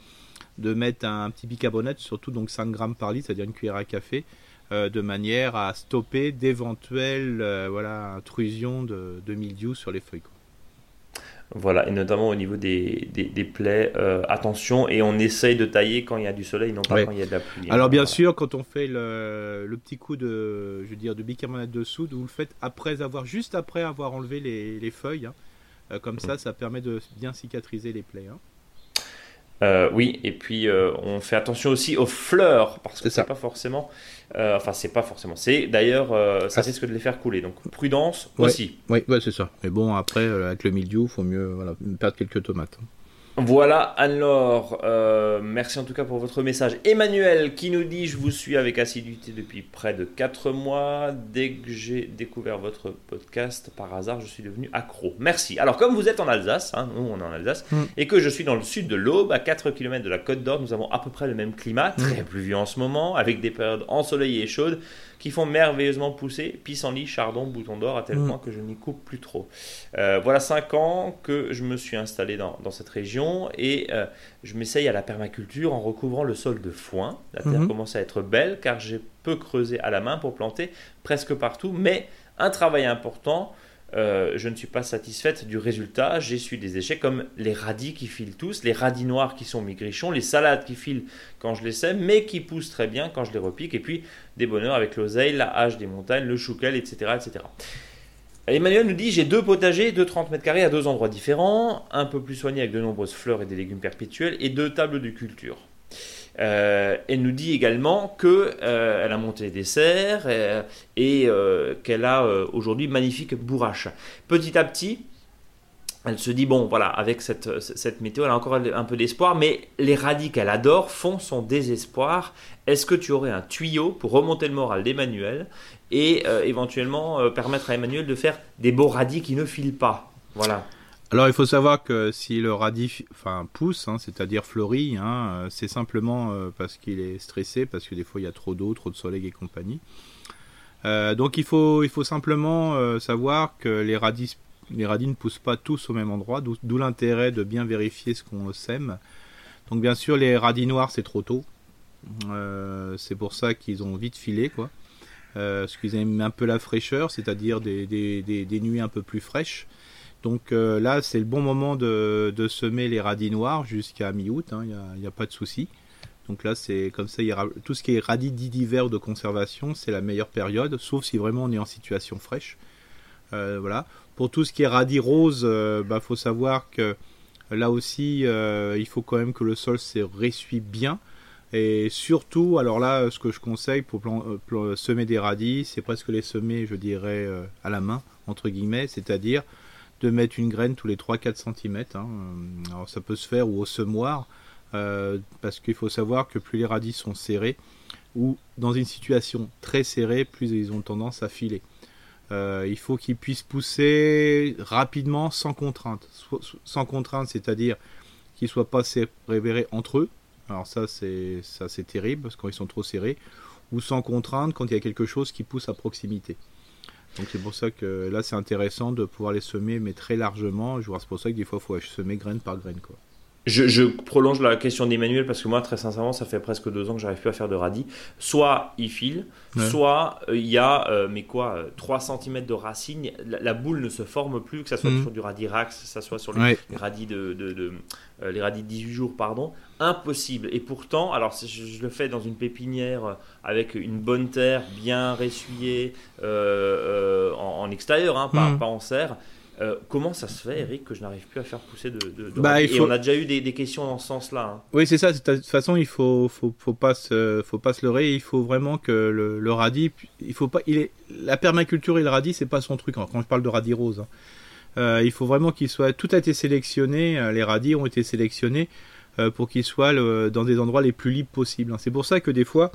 de mettre un, petit bicarbonate, surtout donc 5 grammes par litre, c'est-à-dire une cuillère à café, de manière à stopper d'éventuelles voilà, intrusions de, de mildiou sur les feuilles. Voilà, et notamment au niveau des, des, plaies, euh, attention, et on essaye de tailler quand il y a du soleil, non pas quand il y a de la pluie. Alors bien sûr, quand on fait le, le, petit coup de, je veux dire, de bicarbonate de soude, vous le faites après avoir, juste après avoir enlevé les, les feuilles, hein. euh, comme ça, ça permet de bien cicatriser les plaies. Hein. Euh, oui, et puis euh, on fait attention aussi aux fleurs parce que c'est pas forcément, euh, enfin c'est pas forcément, c'est d'ailleurs ça ah. risque de les faire couler, donc prudence aussi. Oui, ouais, c'est ça. Mais bon après avec le mildiou, faut mieux voilà, perdre quelques tomates. Voilà Anne-Laure, euh, merci en tout cas pour votre message. Emmanuel qui nous dit je vous suis avec assiduité depuis près de 4 mois. Dès que j'ai découvert votre podcast, par hasard, je suis devenu accro. Merci. Alors comme vous êtes en Alsace, hein, nous on est en Alsace, mm. et que je suis dans le sud de l'Aube, à 4 km de la Côte d'Or, nous avons à peu près le même climat, mm. très pluvieux en ce moment, avec des périodes ensoleillées et chaudes qui font merveilleusement pousser pissenlit, chardon, bouton d'or, à tel mm. point que je n'y coupe plus trop. Euh, voilà 5 ans que je me suis installé dans, dans cette région et euh, je m'essaye à la permaculture en recouvrant le sol de foin. La terre mm-hmm. commence à être belle car j'ai peu creusé à la main pour planter presque partout, mais un travail important euh, je ne suis pas satisfaite du résultat. J'essuie des échecs comme les radis qui filent tous, les radis noirs qui sont migrichons, les salades qui filent quand je les sème, mais qui poussent très bien quand je les repique, et puis des bonheurs avec l'oseille, la hache des montagnes, le chouquel, etc. etc. Emmanuel nous dit j'ai deux potagers de 30 mètres carrés à deux endroits différents, un peu plus soignés avec de nombreuses fleurs et des légumes perpétuels et deux tables de culture. Euh, elle nous dit également que euh, elle a monté les desserts euh, et qu'elle a aujourd'hui magnifique bourrache. Petit à petit, elle se dit bon voilà avec cette, cette météo elle a encore un peu d'espoir mais les radis qu'elle adore font son désespoir. Est-ce que tu aurais un tuyau pour remonter le moral d'Emmanuel et éventuellement permettre à Emmanuel de faire des beaux radis qui ne filent pas? Voilà alors il faut savoir que si le radis enfin, pousse, hein, c'est-à-dire fleurit, hein, euh, c'est simplement euh, parce qu'il est stressé, parce que des fois il y a trop d'eau, trop de soleil et compagnie. Euh, donc il faut, il faut simplement savoir que les radis, les radis ne poussent pas tous au même endroit, d'où l'intérêt de bien vérifier ce qu'on sème. Donc bien sûr les radis noirs c'est trop tôt, c'est pour ça qu'ils ont vite filé quoi. parce qu'ils aiment un peu la fraîcheur, c'est-à-dire des, nuits un peu plus fraîches. Donc euh, là, c'est le bon moment de, semer les radis noirs jusqu'à mi-août, il hein, n'y a, pas de souci. Donc là, c'est comme ça, tout ce qui est radis dit d'hiver de conservation, c'est la meilleure période, sauf si vraiment on est en situation fraîche. Euh, voilà. Pour tout ce qui est radis rose, il euh, bah, faut savoir que là aussi, il faut quand même que le sol se ressuie bien. Et surtout, alors là, ce que je conseille pour semer des radis, c'est presque les semer, je dirais, à la main, entre guillemets, c'est-à-dire de mettre une graine tous les 3-4 cm. Hein. Alors ça peut se faire ou au semoir, euh, parce qu'il faut savoir que plus les radis sont serrés, ou dans une situation très serrée, plus ils ont tendance à filer. Euh, il faut qu'ils puissent pousser rapidement sans contrainte. Sans contrainte, c'est-à-dire qu'ils ne soient pas révérés entre eux. Alors ça c'est ça c'est terrible parce qu'ils sont trop serrés. Ou sans contrainte quand il y a quelque chose qui pousse à proximité. Donc c'est pour ça que là c'est intéressant de pouvoir les semer mais très largement. Je vois c'est pour ça que des fois il faut semer graine par graine quoi. Je, prolonge la question d'Emmanuel parce que moi, très sincèrement, ça fait presque deux ans que j'arrive plus à faire de radis. Soit il file, soit euh, il y a, euh, mais quoi, 3 cm de racine. La, boule ne se forme plus, que ce soit mhm. sur du radis rax, que ce soit sur les, radis de, de, euh, les radis de 18 jours, pardon. Impossible. Et pourtant, alors je, le fais dans une pépinière avec une bonne terre bien ressuyée en, extérieur, hein, pas, mhm. pas en serre. Euh, comment ça se fait, Eric, que je n'arrive plus à faire pousser de, de, bah, Et on a déjà eu des, questions dans ce sens-là. Hein. Oui, c'est ça. De toute façon, il faut, faut, faut pas se, faut pas se leurrer. Il faut vraiment que le, radis, il faut pas, il est, la permaculture et le radis, c'est pas son truc. quand je parle de radis rose, hein. euh, il faut vraiment qu'il soit. Tout a été sélectionné. Euh, les radis ont été sélectionnés pour qu'ils soient dans des endroits les plus libres possibles. Hein. C'est pour ça que des fois,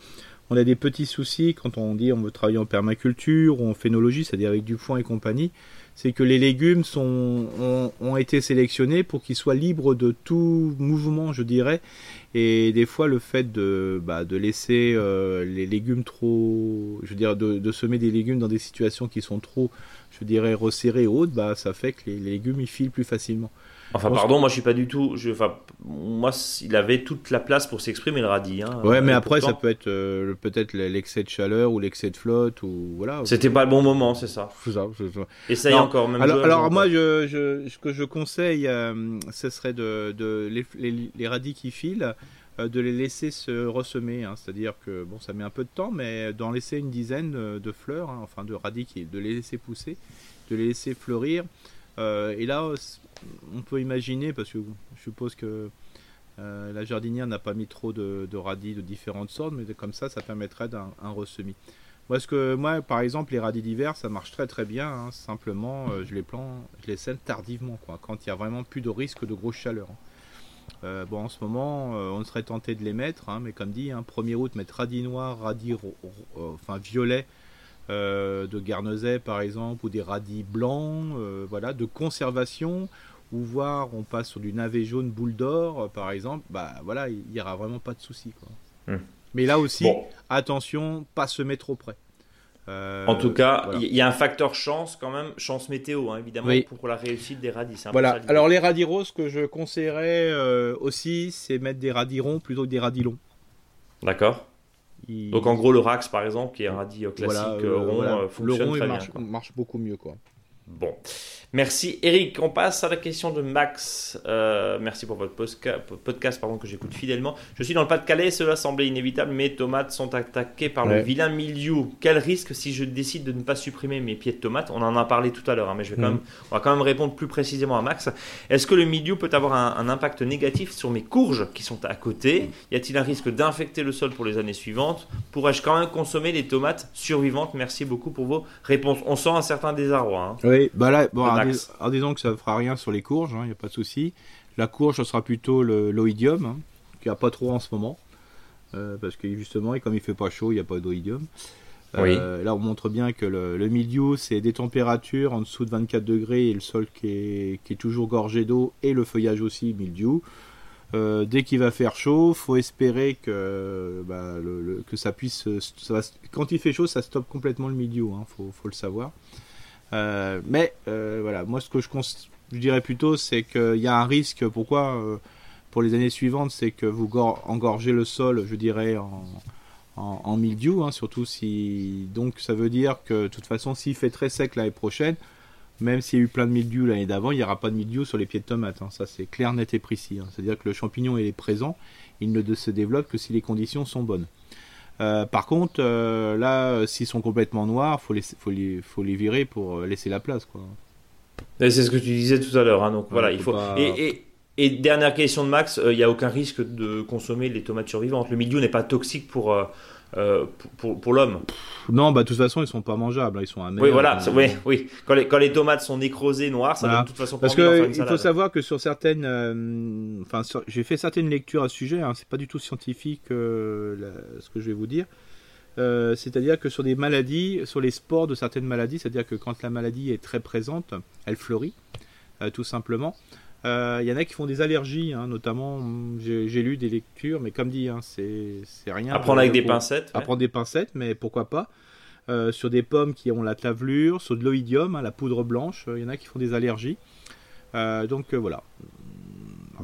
on a des petits soucis quand on dit on veut travailler en permaculture ou en phénologie, c'est-à-dire avec du foin et compagnie c'est que les légumes sont, ont, été sélectionnés pour qu'ils soient libres de tout mouvement, je dirais. Et des fois, le fait de, bah, de laisser euh, les légumes trop, je veux dire, de, semer des légumes dans des situations qui sont trop, je dirais, resserrées et hautes, bah, ça fait que les légumes ils filent plus facilement. Enfin, pardon, moi je suis pas du tout. Je, enfin, moi, il avait toute la place pour s'exprimer le radis. Hein, ouais, mais après, ça peut être euh, peut-être l'excès de chaleur ou l'excès de flotte ou voilà. C'était pas le bon moment, c'est ça. C'est ça. Essaye encore. Même alors, alors moi, je, je, ce que je conseille, euh, ce serait de, de les, les, radis qui filent, euh, de les laisser se ressemer. Hein. C'est-à-dire que bon, ça met un peu de temps, mais d'en laisser une dizaine de fleurs, hein, enfin de radis, qui, de les laisser pousser, de les laisser fleurir. Et là, on peut imaginer, parce que je suppose que euh, la jardinière n'a pas mis trop de, radis de différentes sortes, mais comme ça, ça permettrait d'un ressemis. Moi, que, moi, par exemple, les radis d'hiver, ça marche très très bien. Hein. simplement, euh, je les plante, je les sème tardivement, quoi, quand il y a vraiment plus de risque de grosse chaleur. Hein. Euh, bon, en ce moment, on serait tenté de les mettre, hein, mais comme dit, 1er août, mettre radis noir, radis enfin violet, de Guernesey par exemple, ou des radis blancs, voilà, de conservation ou voir on passe sur du navet jaune boule d'or par exemple, bah voilà, il n'y aura vraiment pas de souci. Hmm. Mais là aussi, attention, pas se mettre trop près. Euh, en tout cas, il y a un facteur chance quand même, chance météo hein, évidemment pour la réussite des radis. Voilà. Alors les radis roses que je conseillerais euh, aussi, c'est mettre des radis ronds plutôt que des radis longs. D'accord. Donc en gros le Rax par exemple, qui est un radis classique rond, fonctionne le rond, très marche, bien, marche beaucoup mieux quoi. Bon. Merci Eric. On passe à la question de Max. Euh, merci pour votre podcast pardon, que j'écoute fidèlement. Je suis dans le Pas-de-Calais, cela semblait inévitable. Mes tomates sont attaquées par le vilain milieu. Quel risque si je décide de ne pas supprimer mes pieds de tomates On en a parlé tout à l'heure, hein, mais je vais quand mhm. même, on va quand même répondre plus précisément à Max. Est-ce que le milieu peut avoir un, impact négatif sur mes courges qui sont à côté? Y a-t-il un risque d'infecter le sol pour les années suivantes? Pourrais-je quand même consommer les tomates survivantes? Merci beaucoup pour vos réponses. On sent un certain désarroi. Hein. Oui, bah là, bon, alors, disons que ça ne fera rien sur les courges, il hein, n'y a pas de souci. La courge, ce sera plutôt l'oïdium, hein, qui n'y a pas trop en ce moment. Euh, parce que justement, et comme il fait pas chaud, il n'y a pas d'oïdium. Euh, là, on montre bien que le, le milieu, c'est des températures en dessous de 24 degrés et le sol qui est, toujours gorgé d'eau et le feuillage aussi, mildiou. Euh, dès qu'il va faire chaud, faut espérer que, bah, que ça puisse. quand il fait chaud, ça stoppe complètement le milieu, hein, faut, faut, le savoir. Euh, mais euh, voilà, moi ce que je, dirais plutôt, c'est qu'il y a un risque. Pourquoi euh, Pour les années suivantes, c'est que vous engorgez le sol, je dirais, en, en, mildiou, hein, surtout si. Donc ça veut dire que de toute façon, s'il fait très sec l'année prochaine, même s'il y a eu plein de mildiou l'année d'avant, il n'y aura pas de mildiou sur les pieds de tomates. Hein. Ça, c'est clair, net et précis. Hein. C'est-à-dire que le champignon est présent, il ne se développe que si les conditions sont bonnes. Euh, par contre, euh, là, s'ils sont complètement noirs, faut les, faut les, faut les virer pour euh, laisser la place, quoi. C'est ce que tu disais tout à l'heure, hein, donc voilà, il faut. Et, et, dernière question de Max, il n'y a aucun risque de consommer les tomates survivantes. Le milieu n'est pas toxique pour euh, pour, pour, l'homme. Non, bah de toute façon, ils sont pas mangeables, hein, ils sont amers. Oui, voilà, euh, oui, oui. Quand les, quand les tomates sont nécrosées noires, ça de toute façon Parce que il faut savoir que sur certaines, euh, enfin, j'ai fait certaines lectures à ce sujet. Hein, c'est pas du tout scientifique ce que je vais vous dire. c'est-à-dire que sur des maladies, sur les spores de certaines maladies, c'est-à-dire que quand la maladie est très présente, elle fleurit, tout simplement. Il euh, y en a qui font des allergies, hein, notamment, j'ai lu des lectures, mais comme dit, hein, c'est rien. Apprendre avec des pincettes. Apprendre des pincettes, mais pourquoi pas. Euh, sur des pommes qui ont la tavelure, sur de l'oïdium, hein, la poudre blanche, il y en a qui font des allergies. Euh, donc voilà.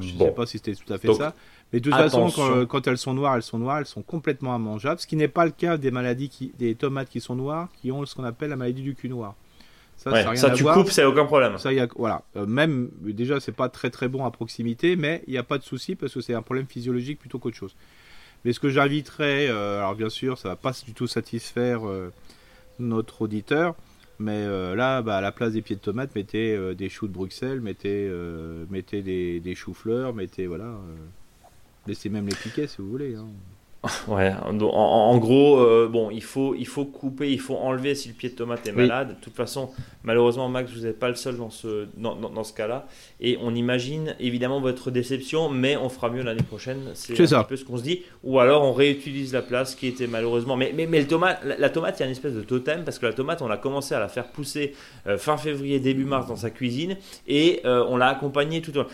je ne sais pas si c'était tout à fait ça. Mais de toute façon, quand, elles sont noires, elles sont noires, elles sont complètement immangeables. Ce qui n'est pas le cas des maladies, qui, des tomates qui sont noires, qui ont ce qu'on appelle la maladie du cul noir. Ça, ça, tu coupes, c'est aucun problème. Ça, y a, voilà. Euh, même, déjà, c'est pas très très bon à proximité, mais il n'y a pas de souci parce que c'est un problème physiologique plutôt qu'autre chose. Mais ce que j'inviterais, euh, alors bien sûr, ça va pas du tout satisfaire euh, notre auditeur, mais là, bah, à la place des pieds de tomate, mettez des choux de Bruxelles, mettez, mettez des, des choux-fleurs, mettez, voilà. laissez même les piquets si vous voulez. Hein. Ouais, en, gros, euh, bon, il faut, il faut couper, il faut enlever si le pied de tomate est malade. De toute façon, malheureusement, Max, vous n'êtes pas le seul dans ce, dans, dans, ce cas-là. Et on imagine évidemment votre déception, mais on fera mieux l'année prochaine. C'est un peu ce qu'on se dit. Ou alors on réutilise la place qui était malheureusement. Mais, mais, mais le tomate, la, tomate, il y a une espèce de totem parce que la tomate, on a commencé à la faire pousser euh, fin février, début mars dans sa cuisine et euh, on l'a accompagnée tout au long.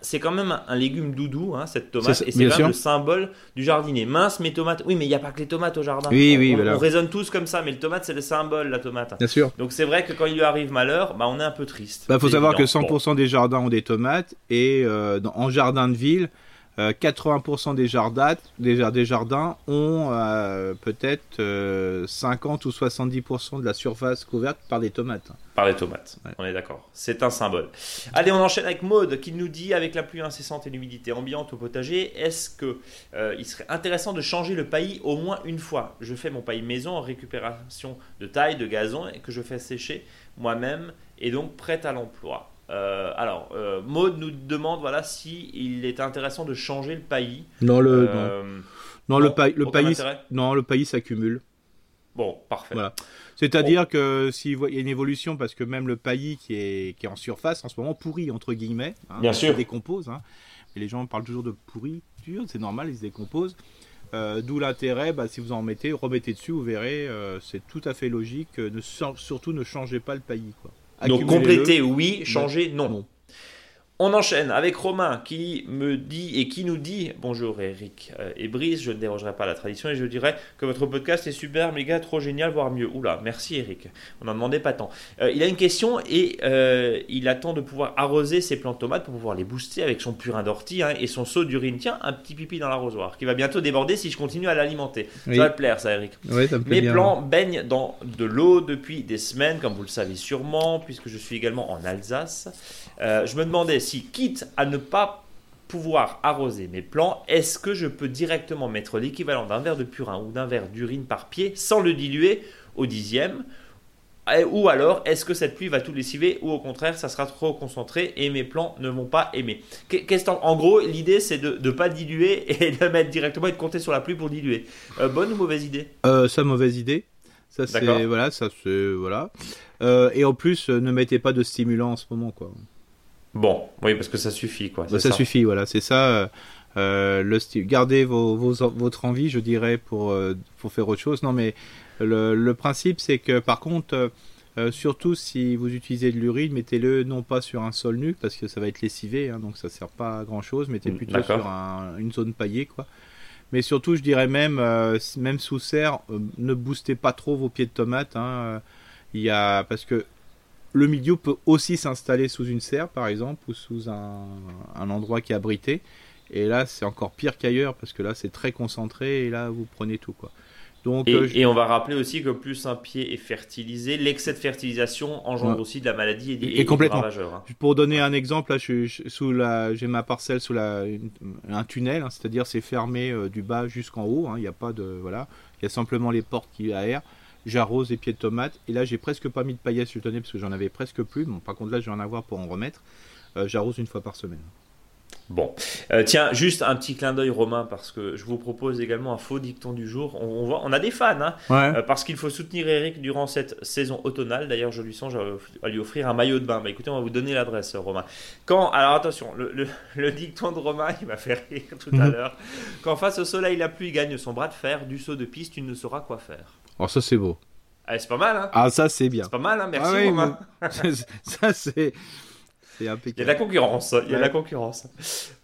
C'est quand même un, légume doudou, hein, cette tomate, et c'est le symbole du jardinier mince mes tomates. Oui, mais il n'y a pas que les tomates au jardin. Oui, on, oui, on, raisonne tous comme ça, mais le tomate, c'est le symbole, la tomate. Bien sûr. Donc c'est vrai que quand il lui arrive malheur, bah, on est un peu triste. Il bah, faut savoir que 100% des jardins ont des tomates, et euh, en jardin de ville, 80% euh, des jardins, des, jardins ont euh, peut-être 50 ou 70% de la surface couverte par des tomates. Par les tomates, on est d'accord. C'est un symbole. Allez, on enchaîne avec Maude qui nous dit avec la pluie incessante et l'humidité ambiante au potager, est-ce que il serait intéressant de changer le paillis au moins une fois? Je fais mon paillis maison en récupération de taille, de gazon et que je fais sécher moi-même et donc prête à l'emploi. Euh, alors, euh, Maud nous demande voilà si il est intéressant de changer le paillis. Non, le, euh, non. le, paillis, le paillis, non, le paillis s'accumule. Bon, parfait. Voilà. C'est-à-dire que s'il y a une évolution, parce que même le paillis qui est, qui est en surface en ce moment pourrit entre guillemets, hein, Bien sûr. se décompose. Hein, et les gens parlent toujours de pourriture, c'est normal, il se décompose. D'où l'intérêt, bah, si vous en mettez, remettez dessus, vous verrez, c'est tout à fait logique. Ne, surtout ne changez pas le paillis. Quoi. Donc compléter, oui. Changer, non. On enchaîne avec Romain qui me dit et qui nous dit Bonjour Eric euh, et Brice, je ne dérogerai pas à la tradition et je dirais que votre podcast est super, méga, trop génial, voire mieux. Oula, merci Eric, on n'en demandait pas tant. Euh, il a une question et euh, il attend de pouvoir arroser ses plants de tomates pour pouvoir les booster avec son purin d'ortie hein, et son seau d'urine. Tiens, un petit pipi dans l'arrosoir qui va bientôt déborder si je continue à l'alimenter. Ça va te plaire ça Eric. Oui, ça me plaît Mes bien. plants baignent dans de l'eau depuis des semaines, comme vous le savez sûrement, puisque je suis également en Alsace. Euh, je me demandais si, quitte à ne pas pouvoir arroser mes plants, est-ce que je peux directement mettre l'équivalent d'un verre de purin ou d'un verre d'urine par pied sans le diluer au dixième? Ou alors, est-ce que cette pluie va tout lessiver ou au contraire, ça sera trop concentré et mes plants ne vont pas aimer? Qu'est-ce En gros, l'idée c'est de ne pas diluer et de mettre directement et de compter sur la pluie pour diluer. Euh, bonne ou mauvaise idée? Euh, ça, mauvaise idée. Ça, c'est voilà, ça c'est voilà. Euh, et en plus, ne mettez pas de stimulant en ce moment, quoi. Bon, oui, parce que ça suffit, quoi. Bah, ça, suffit, voilà, c'est ça. euh, euh, le sti- gardez vos, vos- votre envie, je dirais, pour euh, pour faire autre chose. Non, mais le, le principe, c'est que par contre, euh, surtout si vous utilisez de l'urine, mettez-le non pas sur un sol nu parce que ça va être lessivé, hein, donc ça sert pas à grand chose. Mettez Mm, plutôt sur un- une zone paillée, quoi. Mais surtout, je dirais même, euh, même sous serre, ne boostez pas trop vos pieds de tomate. hein, Il y a parce que le milieu peut aussi s'installer sous une serre, par exemple, ou sous un, un endroit qui est abrité. Et là, c'est encore pire qu'ailleurs parce que là, c'est très concentré et là, vous prenez tout, quoi. Donc, Et, euh, je- et on va rappeler aussi que plus un pied est fertilisé, l'excès de fertilisation engendre Ouais. aussi de la maladie et, des- Et- et des ravageurs, hein. Pour donner un exemple, là, je, je- sous la, j'ai ma parcelle sous la, une- un tunnel, hein, c'est-à-dire c'est fermé euh, du bas jusqu'en haut. hein, Il n'y a pas de, voilà, il y a simplement les portes qui aèrent. J'arrose les pieds de tomates et là, j'ai presque pas mis de paillettes tenais parce que j'en avais presque plus. Bon, par contre là, je vais en avoir pour en remettre. Euh, J'arrose une fois par semaine. Bon, Euh, tiens, juste un petit clin d'œil Romain parce que je vous propose également un faux dicton du jour. On, on voit, on a des fans, hein, Ouais. euh, parce qu'il faut soutenir Eric durant cette saison automnale. D'ailleurs, je lui songe à, lui offrir un maillot de bain. Bah, écoutez, on va vous donner l'adresse, Romain. Quand, alors attention, le, le- le dicton de Romain, il m'a fait rire tout à Mhm. l'heure. Quand face au soleil, la pluie gagne son bras de fer, du saut de piste, tu ne sauras quoi faire. Alors ça, c'est beau. Allez, c'est pas mal, hein Ah, ça, c'est bien. C'est pas mal, hein Merci, Ah oui, Romain. mais- ça, c'est, c'est Il y a de impeccable. la concurrence. Il y a de la concurrence.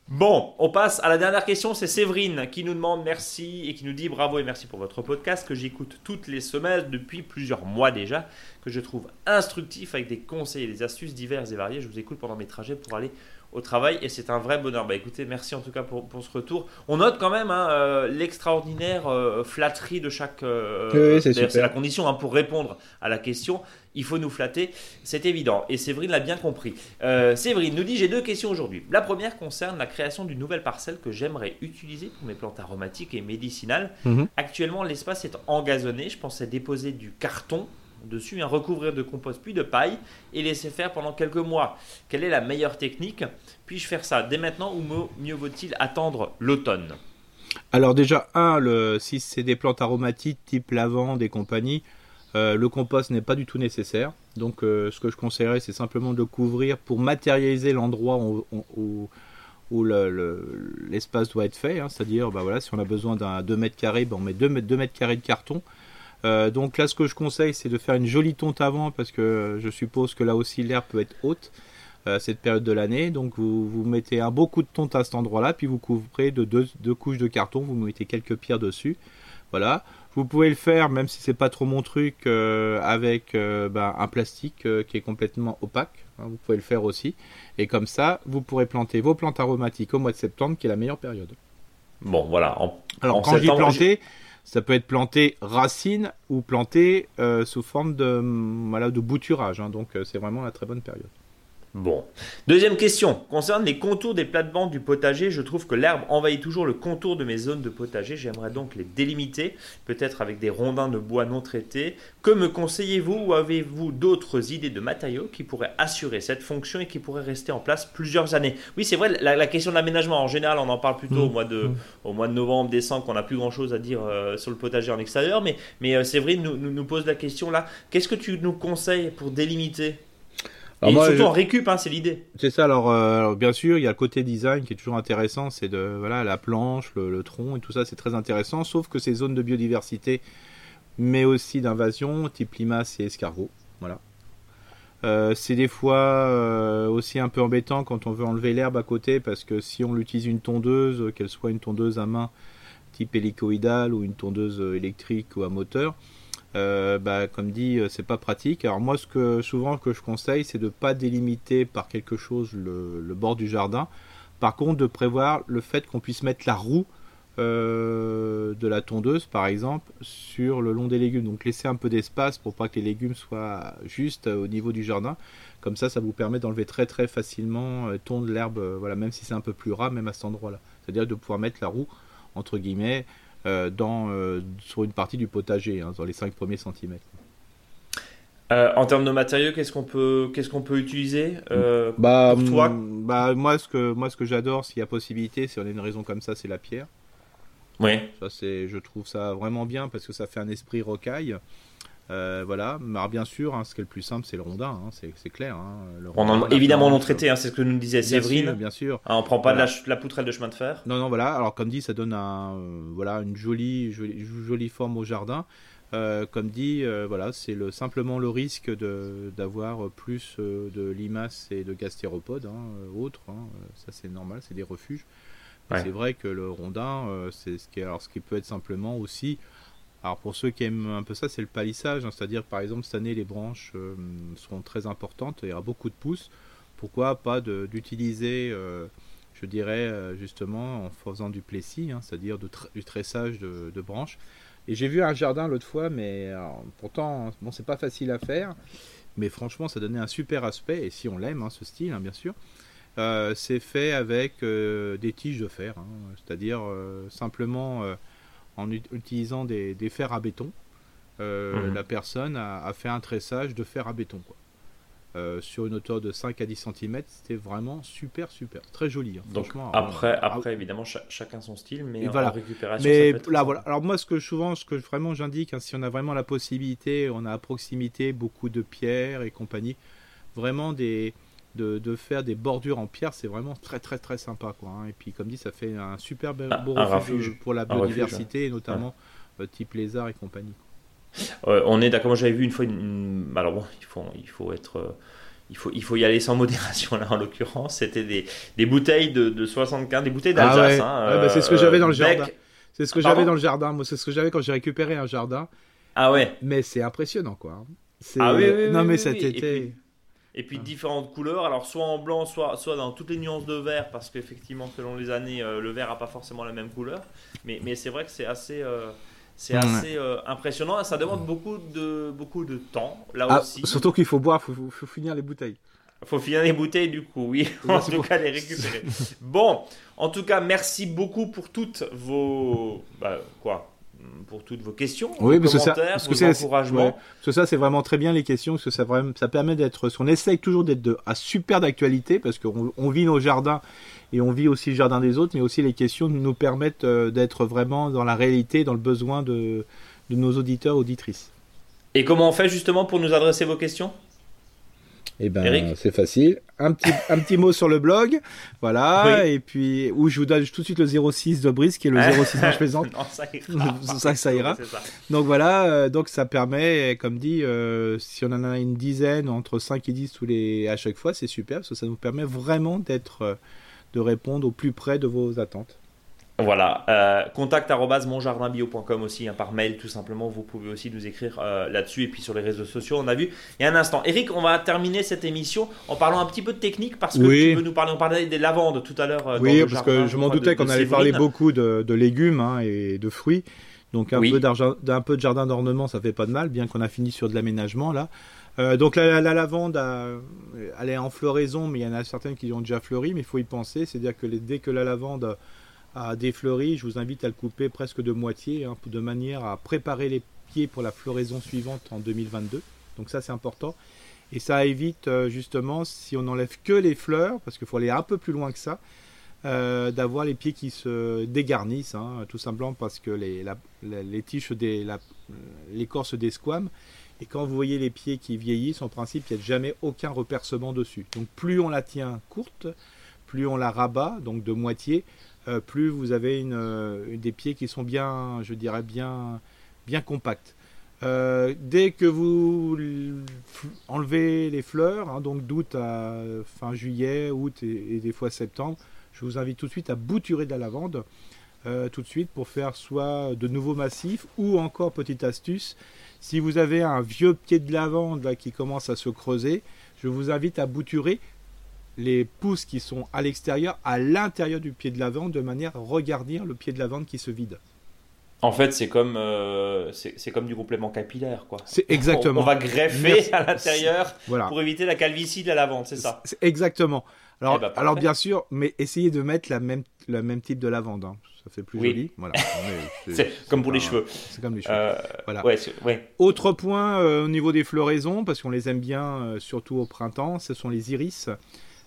Bon, on passe à la dernière question. C'est Séverine qui nous demande merci et qui nous dit bravo et merci pour votre podcast que j'écoute toutes les semaines depuis plusieurs mois déjà, que je trouve instructif avec des conseils et des astuces diverses et variées. Je vous écoute pendant mes trajets pour aller au travail et c'est un vrai bonheur. Bah écoutez, merci en tout cas pour, pour ce retour. On note quand même hein, euh, l'extraordinaire euh, flatterie de chaque. euh, Oui, c'est la condition hein, pour répondre à la question. Il faut nous flatter, c'est évident. Et Séverine l'a bien compris. Séverine nous dit j'ai deux questions aujourd'hui. La première concerne la création d'une nouvelle parcelle que j'aimerais utiliser pour mes plantes aromatiques et médicinales. Mhm. Actuellement, l'espace est engazonné. Je pensais déposer du carton dessus, un recouvrir de compost puis de paille et laisser faire pendant quelques mois. Quelle est la meilleure technique Puis-je faire ça? Dès maintenant ou mieux vaut-il attendre l'automne? Alors déjà, un, si c'est des plantes aromatiques type lavande et compagnie, euh, le compost n'est pas du tout nécessaire. Donc euh, ce que je conseillerais, c'est simplement de couvrir pour matérialiser l'endroit où, où- où- où le- le- l'espace doit être fait. hein. C'est-à-dire, bah si on a besoin d'un 2 mètres carrés, bah, on met 2 mètres, 2 mètres carrés de carton. Euh, donc là, ce que je conseille, c'est de faire une jolie tonte avant, parce que je suppose que là aussi l'herbe peut être haute euh, cette période de l'année. Donc vous, vous mettez un beau coup de tonte à cet endroit-là, puis vous couvrez de deux, deux couches de carton, vous mettez quelques pierres dessus. Voilà. Vous pouvez le faire, même si c'est pas trop mon truc, euh, avec euh, ben, un plastique qui est complètement opaque. hein, vous pouvez le faire aussi. Et comme ça, vous pourrez planter vos plantes aromatiques au mois de septembre, qui est la meilleure période. Bon, voilà. En- Alors En quand je dis planter, ça peut être planté racine ou planté euh, sous forme de, voilà, de bouturage. hein. donc euh, c'est vraiment la très bonne période. Bon. Deuxième question concerne les contours des plates-bandes du potager. Je trouve que l'herbe envahit toujours le contour de mes zones de potager. J'aimerais donc les délimiter, peut-être avec des rondins de bois non traités. Que me conseillez-vous ou avez-vous d'autres idées de matériaux qui pourraient assurer cette fonction et qui pourraient rester en place plusieurs années? Oui, c'est vrai, la, la question de l'aménagement, en général, on en parle plutôt Mm. au, mois de, Mm. au mois de novembre, décembre, qu'on n'a plus grand-chose à dire euh, sur le potager en extérieur. Mais, mais euh, Séverine nous, nous, nous pose la question là. Qu'est-ce que tu nous conseilles pour délimiter Alors Et moi, surtout je- en récup, hein, c'est l'idée. C'est ça, alors, euh, alors, bien sûr, il y a le côté design qui est toujours intéressant, c'est de voilà la planche, le, le tronc et tout ça, c'est très intéressant, sauf que ces zones de biodiversité, mais aussi d'invasion, type limaces et escargots, voilà. Euh, c'est des fois euh, aussi un peu embêtant quand on veut enlever l'herbe à côté parce que si on utilise une tondeuse, qu'elle soit une tondeuse à main type hélicoïdale ou une tondeuse électrique ou à moteur, euh, bah, comme dit, c'est pas pratique. Alors moi, ce que souvent que je conseille, c'est de pas délimiter par quelque chose le, bord du jardin. Par contre, de prévoir le fait qu'on puisse mettre la roue euh, de la tondeuse, par exemple, sur le long des légumes. Donc laisser un peu d'espace pour pas que les légumes soient juste au niveau du jardin. Comme ça, ça vous permet d'enlever très très facilement, euh, tondre l'herbe, euh, voilà, même si c'est un peu plus ras, même à cet endroit-là. C'est-à-dire de pouvoir mettre la roue, entre guillemets, dans, sur une partie du potager, hein, dans les 5 premiers centimètres. en termes de matériaux, qu'est-ce qu'on peut, qu'est-ce qu'on peut utiliser bah, pour toi? bah, moi, ce que, moi, ce que j'adore, s'il y a possibilité, si on a une raison comme ça, c'est la pierre. Oui. Ça, c'est, je trouve ça vraiment bien parce que ça fait un esprit rocaille. Euh, voilà, mais bien sûr, hein, ce qui est le plus simple, c'est le rondin, hein, c'est, clair. Hein, on en, évidemment non traité, c'est ce que nous disait Séverine. Bien sûr. on prend pas de la, poutrelle de chemin de fer. Non, non, voilà. Alors comme dit, ça donne un, euh, voilà, une jolie, jolie, jolie, forme au jardin. Euh, comme dit, voilà, c'est le, simplement le risque de, d'avoir plus de limaces et de gastéropodes, autres. ça, c'est normal, c'est des refuges. C'est vrai que le rondin, c'est ce qui, alors ce qui peut être simplement aussi. Alors pour ceux qui aiment un peu ça, c'est le palissage, hein. c'est-à-dire par exemple cette année les branches euh, seront très importantes, il y aura beaucoup de pousses. Pourquoi pas d'utiliser, euh, je dirais justement en faisant du plessis, hein, c'est-à-dire du tressage de, branches. Et j'ai vu un jardin l'autre fois, mais pourtant bon c'est pas facile à faire, mais franchement ça donnait un super aspect et si on l'aime hein, ce style bien sûr. Euh, c'est fait avec euh, des tiges de fer, c'est-à-dire euh, simplement en utilisant des, fers à béton. Mhm. La personne a, fait un tressage de fer à béton. sur une hauteur de 5 à 10 cm, c'était vraiment super, super, très joli. Hein, Donc après, après évidemment, chacun son style, mais voilà. en récupération. Mais là, voilà. Alors moi, ce que souvent, ce que vraiment j'indique, hein, si on a vraiment la possibilité, on a à proximité beaucoup de pierres et compagnie, vraiment des, de, faire des bordures en pierre, c'est vraiment très très très sympa. Quoi, hein. Et puis comme dit, ça fait un super beau refuge, pour la biodiversité, et notamment euh, type lézard et compagnie. on est d'accord, moi j'avais vu une fois, une, alors bon, il faut, il faut être... Euh, il faut, il faut y aller sans modération là en l'occurrence. C'était des, des, bouteilles de, de 75, des bouteilles ah d'Alsace. Hein, bah, c'est ce que j'avais dans le euh, jardin. C'est ce que j'avais dans le jardin. Moi, c'est ce que j'avais quand j'ai récupéré un jardin. Ah ouais. Mais c'est impressionnant quoi. Hein. Ah oui, oui, non mais cet été et puis différentes couleurs, alors soit en blanc, soit, soit dans toutes les nuances de vert, parce qu'effectivement, selon les années, euh, le vert n'a pas forcément la même couleur. Mais, mais c'est vrai que c'est assez, euh, c'est assez euh, impressionnant. Ça demande beaucoup de, beaucoup de temps, là ah, aussi. Surtout qu'il faut boire, il faut, finir les bouteilles. Il faut finir les bouteilles, du coup, oui. en tout cas, les récupérer. bon, en tout cas, merci beaucoup pour toutes vos. Bah, quoi pour toutes vos questions, oui, vos commentaires, ça, parce vos encouragements. parce que ça, c'est vraiment très bien les questions, parce que ça, ça permet d'être, on essaye toujours d'être à super d'actualité, parce qu'on on vit nos jardins et on vit aussi le jardin des autres, mais aussi les questions nous permettent euh, d'être vraiment dans la réalité, dans le besoin de, de nos auditeurs, auditrices. Et comment on fait justement pour nous adresser vos questions? Eh ben, c'est facile. Un petit, un petit mot sur le blog, voilà, et puis où je vous donne tout de suite le 06 de Brice, qui est le 06 je plaisante. non, ça ira. ça, ça ira. Donc voilà, euh, donc ça permet, comme dit, euh, si on en a une dizaine, entre 5 et 10 tous les, à chaque fois, c'est super, parce que ça nous permet vraiment d'être, euh, de répondre au plus près de vos attentes. Voilà, euh, contact monjardinbio.com aussi, hein, par mail tout simplement. Vous pouvez aussi nous écrire euh, là-dessus et puis sur les réseaux sociaux. On a vu il y a un instant. Eric, on va terminer cette émission en parlant un petit peu de technique parce que tu veux nous parler. On parlait des lavandes tout à l'heure. Euh, oui, parce que je m'en doutais qu'on allait parler beaucoup de, légumes hein, et de fruits. Donc un, peu d'un peu de jardin d'ornement, ça fait pas de mal, bien qu'on a fini sur de l'aménagement là. Euh, donc la, lavande, elle est en floraison, mais il y en a certaines qui ont déjà fleuri, mais il faut y penser. C'est-à-dire que dès que la lavande à défleurir, je vous invite à le couper presque de moitié, hein, de manière à préparer les pieds pour la floraison suivante en 2022. Donc ça c'est important. Et ça évite euh, justement, si on n'enlève que les fleurs, parce qu'il faut aller un peu plus loin que ça, euh, d'avoir les pieds qui se dégarnissent, hein, tout simplement parce que les, les tiges, des, l'écorce des et quand vous voyez les pieds qui vieillissent, en principe, il n'y a jamais aucun repercement dessus. Donc plus on la tient courte, plus on la rabat, donc de moitié, euh, plus vous avez euh, des pieds qui sont bien, je dirais bien, bien compacts. Euh, dès que vous enlevez les fleurs, hein, donc d'août à fin juillet, août et, des fois septembre, je vous invite tout de suite à bouturer de la lavande. Tout de suite pour faire soit de nouveaux massifs ou encore petite astuce si vous avez un vieux pied de lavande qui commence à se creuser je vous invite à bouturer les pousses qui sont à l'extérieur à l'intérieur du pied de lavande de manière à regardir le pied de lavande qui se vide. En fait, c'est comme, euh, c'est comme du complément capillaire. quoi. C'est exactement. On, va greffer à l'intérieur pour éviter la calvitie de la lavande, c'est ça? Exactement. Alors, eh ben, alors bien sûr, mais essayez de mettre la même, la même type de lavande. Hein. Ça fait plus joli. Voilà. c'est comme pour les cheveux. C'est comme les cheveux. Euh, voilà. Autre point euh, au niveau des floraisons, parce qu'on les aime bien, surtout au printemps, ce sont les iris.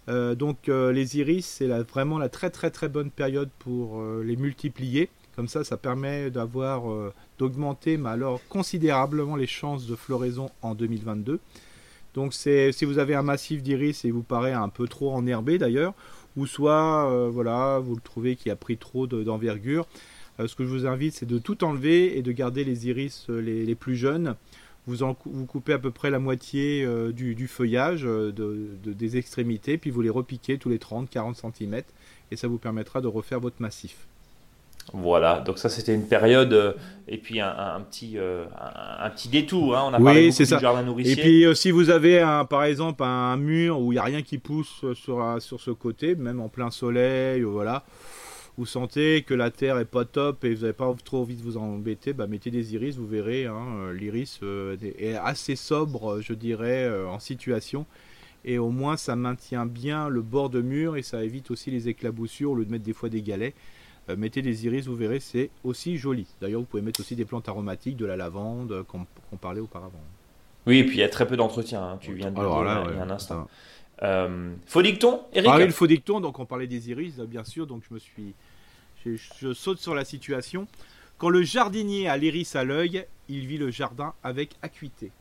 Euh, donc euh, les iris, c'est vraiment la très très très bonne période pour euh, les multiplier. Comme ça, ça permet d'avoir d'augmenter, mais considérablement les chances de floraison en 2022. Donc si vous avez un massif d'iris et vous paraît un peu trop enherbé d'ailleurs, ou soit voilà, vous le trouvez qui a pris trop d'envergure, ce que je vous invite c'est de tout enlever et de garder les iris les plus jeunes vous, coupez à peu près la moitié euh, du, feuillage euh, des extrémités, puis vous les repiquez tous les 30-40 cm, et ça vous permettra de refaire votre massif. Voilà, donc ça c'était une période euh, et puis un, petit un, petit détour. Hein. On a oui, parlé du jardin nourricier. Et puis si vous avez un, par exemple un mur où il n'y a rien qui pousse sur, sur ce côté, même en plein soleil, voilà, vous sentez que la terre est pas top et vous n'avez pas trop envie de vous embêter, bah mettez des iris, vous verrez, hein, euh, l'iris euh, est assez sobre, je dirais, euh, en situation. Et au moins ça maintient bien le bord de mur et ça évite aussi les éclaboussures au lieu de mettre des fois des galets. mettez des iris, vous verrez, c'est aussi joli. D'ailleurs, vous pouvez mettre aussi des plantes aromatiques, de la lavande, qu'on parlait auparavant. Oui, et puis il y a très peu d'entretien, hein. tu viens de le dire il y a un instant. Euh, faux dicton, Eric Ah oui, le faux dicton, donc on parlait des iris, bien sûr, donc je me suis. Je saute sur la situation. Quand le jardinier a l'iris à l'œil, il vit le jardin avec acuité.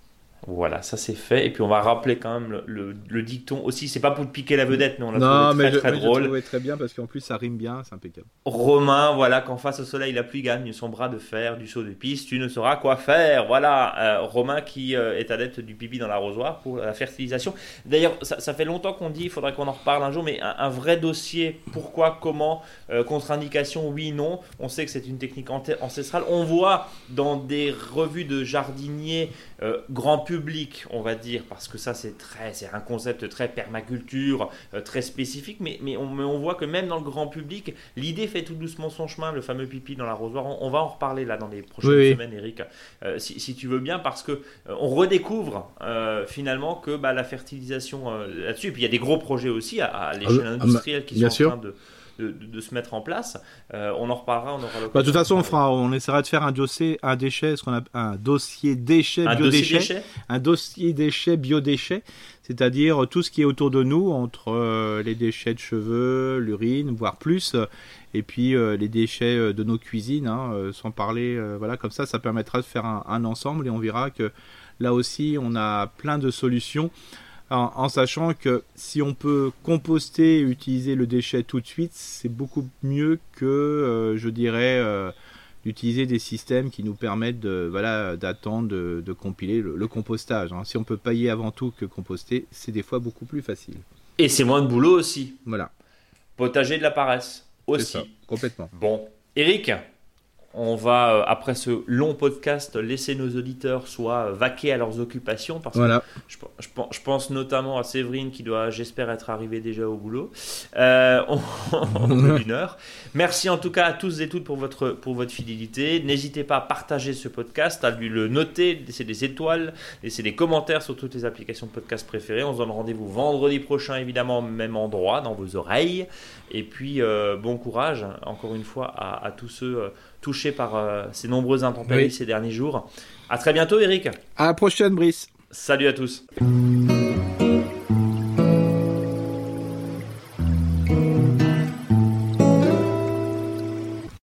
Voilà, ça c'est fait. Et puis on va rappeler quand même le, dicton aussi. C'est pas pour piquer la vedette, mais on l'a trouvé très, très drôle. Je très bien parce qu'en plus ça rime bien, c'est impeccable. Romain, voilà, qu'en face au soleil la pluie gagne son bras de fer, du saut de piste, tu ne sauras quoi faire. Voilà, euh, Romain qui euh, est adepte du pipi dans l'arrosoir pour la fertilisation. D'ailleurs, ça, fait longtemps qu'on dit, il faudrait qu'on en reparle un jour, mais un, vrai dossier, pourquoi, comment, euh, contre-indication, oui, non. On sait que c'est une technique ancestrale. On voit dans des revues de jardiniers grand public on va dire, parce que ça c'est très, c'est un concept très permaculture, euh, très spécifique, mais, mais, on, on, voit que même dans le grand public, l'idée fait tout doucement son chemin, le fameux pipi dans l'arrosoir. On, va en reparler là dans les prochaines semaines, Eric, euh, si, tu veux bien, parce que euh, on redécouvre finalement que bah, la fertilisation là-dessus, et puis il y a des gros projets aussi à, à l'échelle ah, industrielle qui sont en train de de, se mettre en place. Euh, on en reparlera, on aura bah, de toute façon, on, fera, on essaiera de faire un dossier, un déchet, ce qu'on a, un dossier déchet, un biodéchet, un dossier déchet, biodéchet, c'est-à-dire tout ce qui est autour de nous, entre euh, les déchets de cheveux, l'urine, voire plus, et puis euh, les déchets de nos cuisines, hein, sans parler, voilà, comme ça, ça permettra de faire un, un ensemble et on verra que là aussi, on a plein de solutions en, sachant que si on peut composter et utiliser le déchet tout de suite, c'est beaucoup mieux que, euh, je dirais, euh, d'utiliser des systèmes qui nous permettent de, voilà, d'attendre, de, compiler le, compostage. Hein. Si on peut pailler avant tout que composter, c'est des fois beaucoup plus facile. Et c'est moins de boulot aussi. Voilà. Potager de la paresse aussi. Ça, complètement. Bon, Eric, on va, euh, après ce long podcast, laisser nos auditeurs soit vaquer à leurs occupations. Parce que je, pense notamment à Séverine qui doit, j'espère, être arrivée déjà au boulot. Euh, on, une heure. Merci en tout cas à tous et toutes pour votre, pour votre fidélité. N'hésitez pas à partager ce podcast, à lui le noter, laisser des étoiles, laisser des commentaires sur toutes les applications de podcast préférées. On se donne rendez-vous vendredi prochain, évidemment, même endroit, dans vos oreilles. Et puis, euh, bon courage, encore une fois, à, tous ceux touché par euh, ces nombreuses intempéries ces derniers jours. À très bientôt, Eric. À la prochaine, Brice. Salut à tous.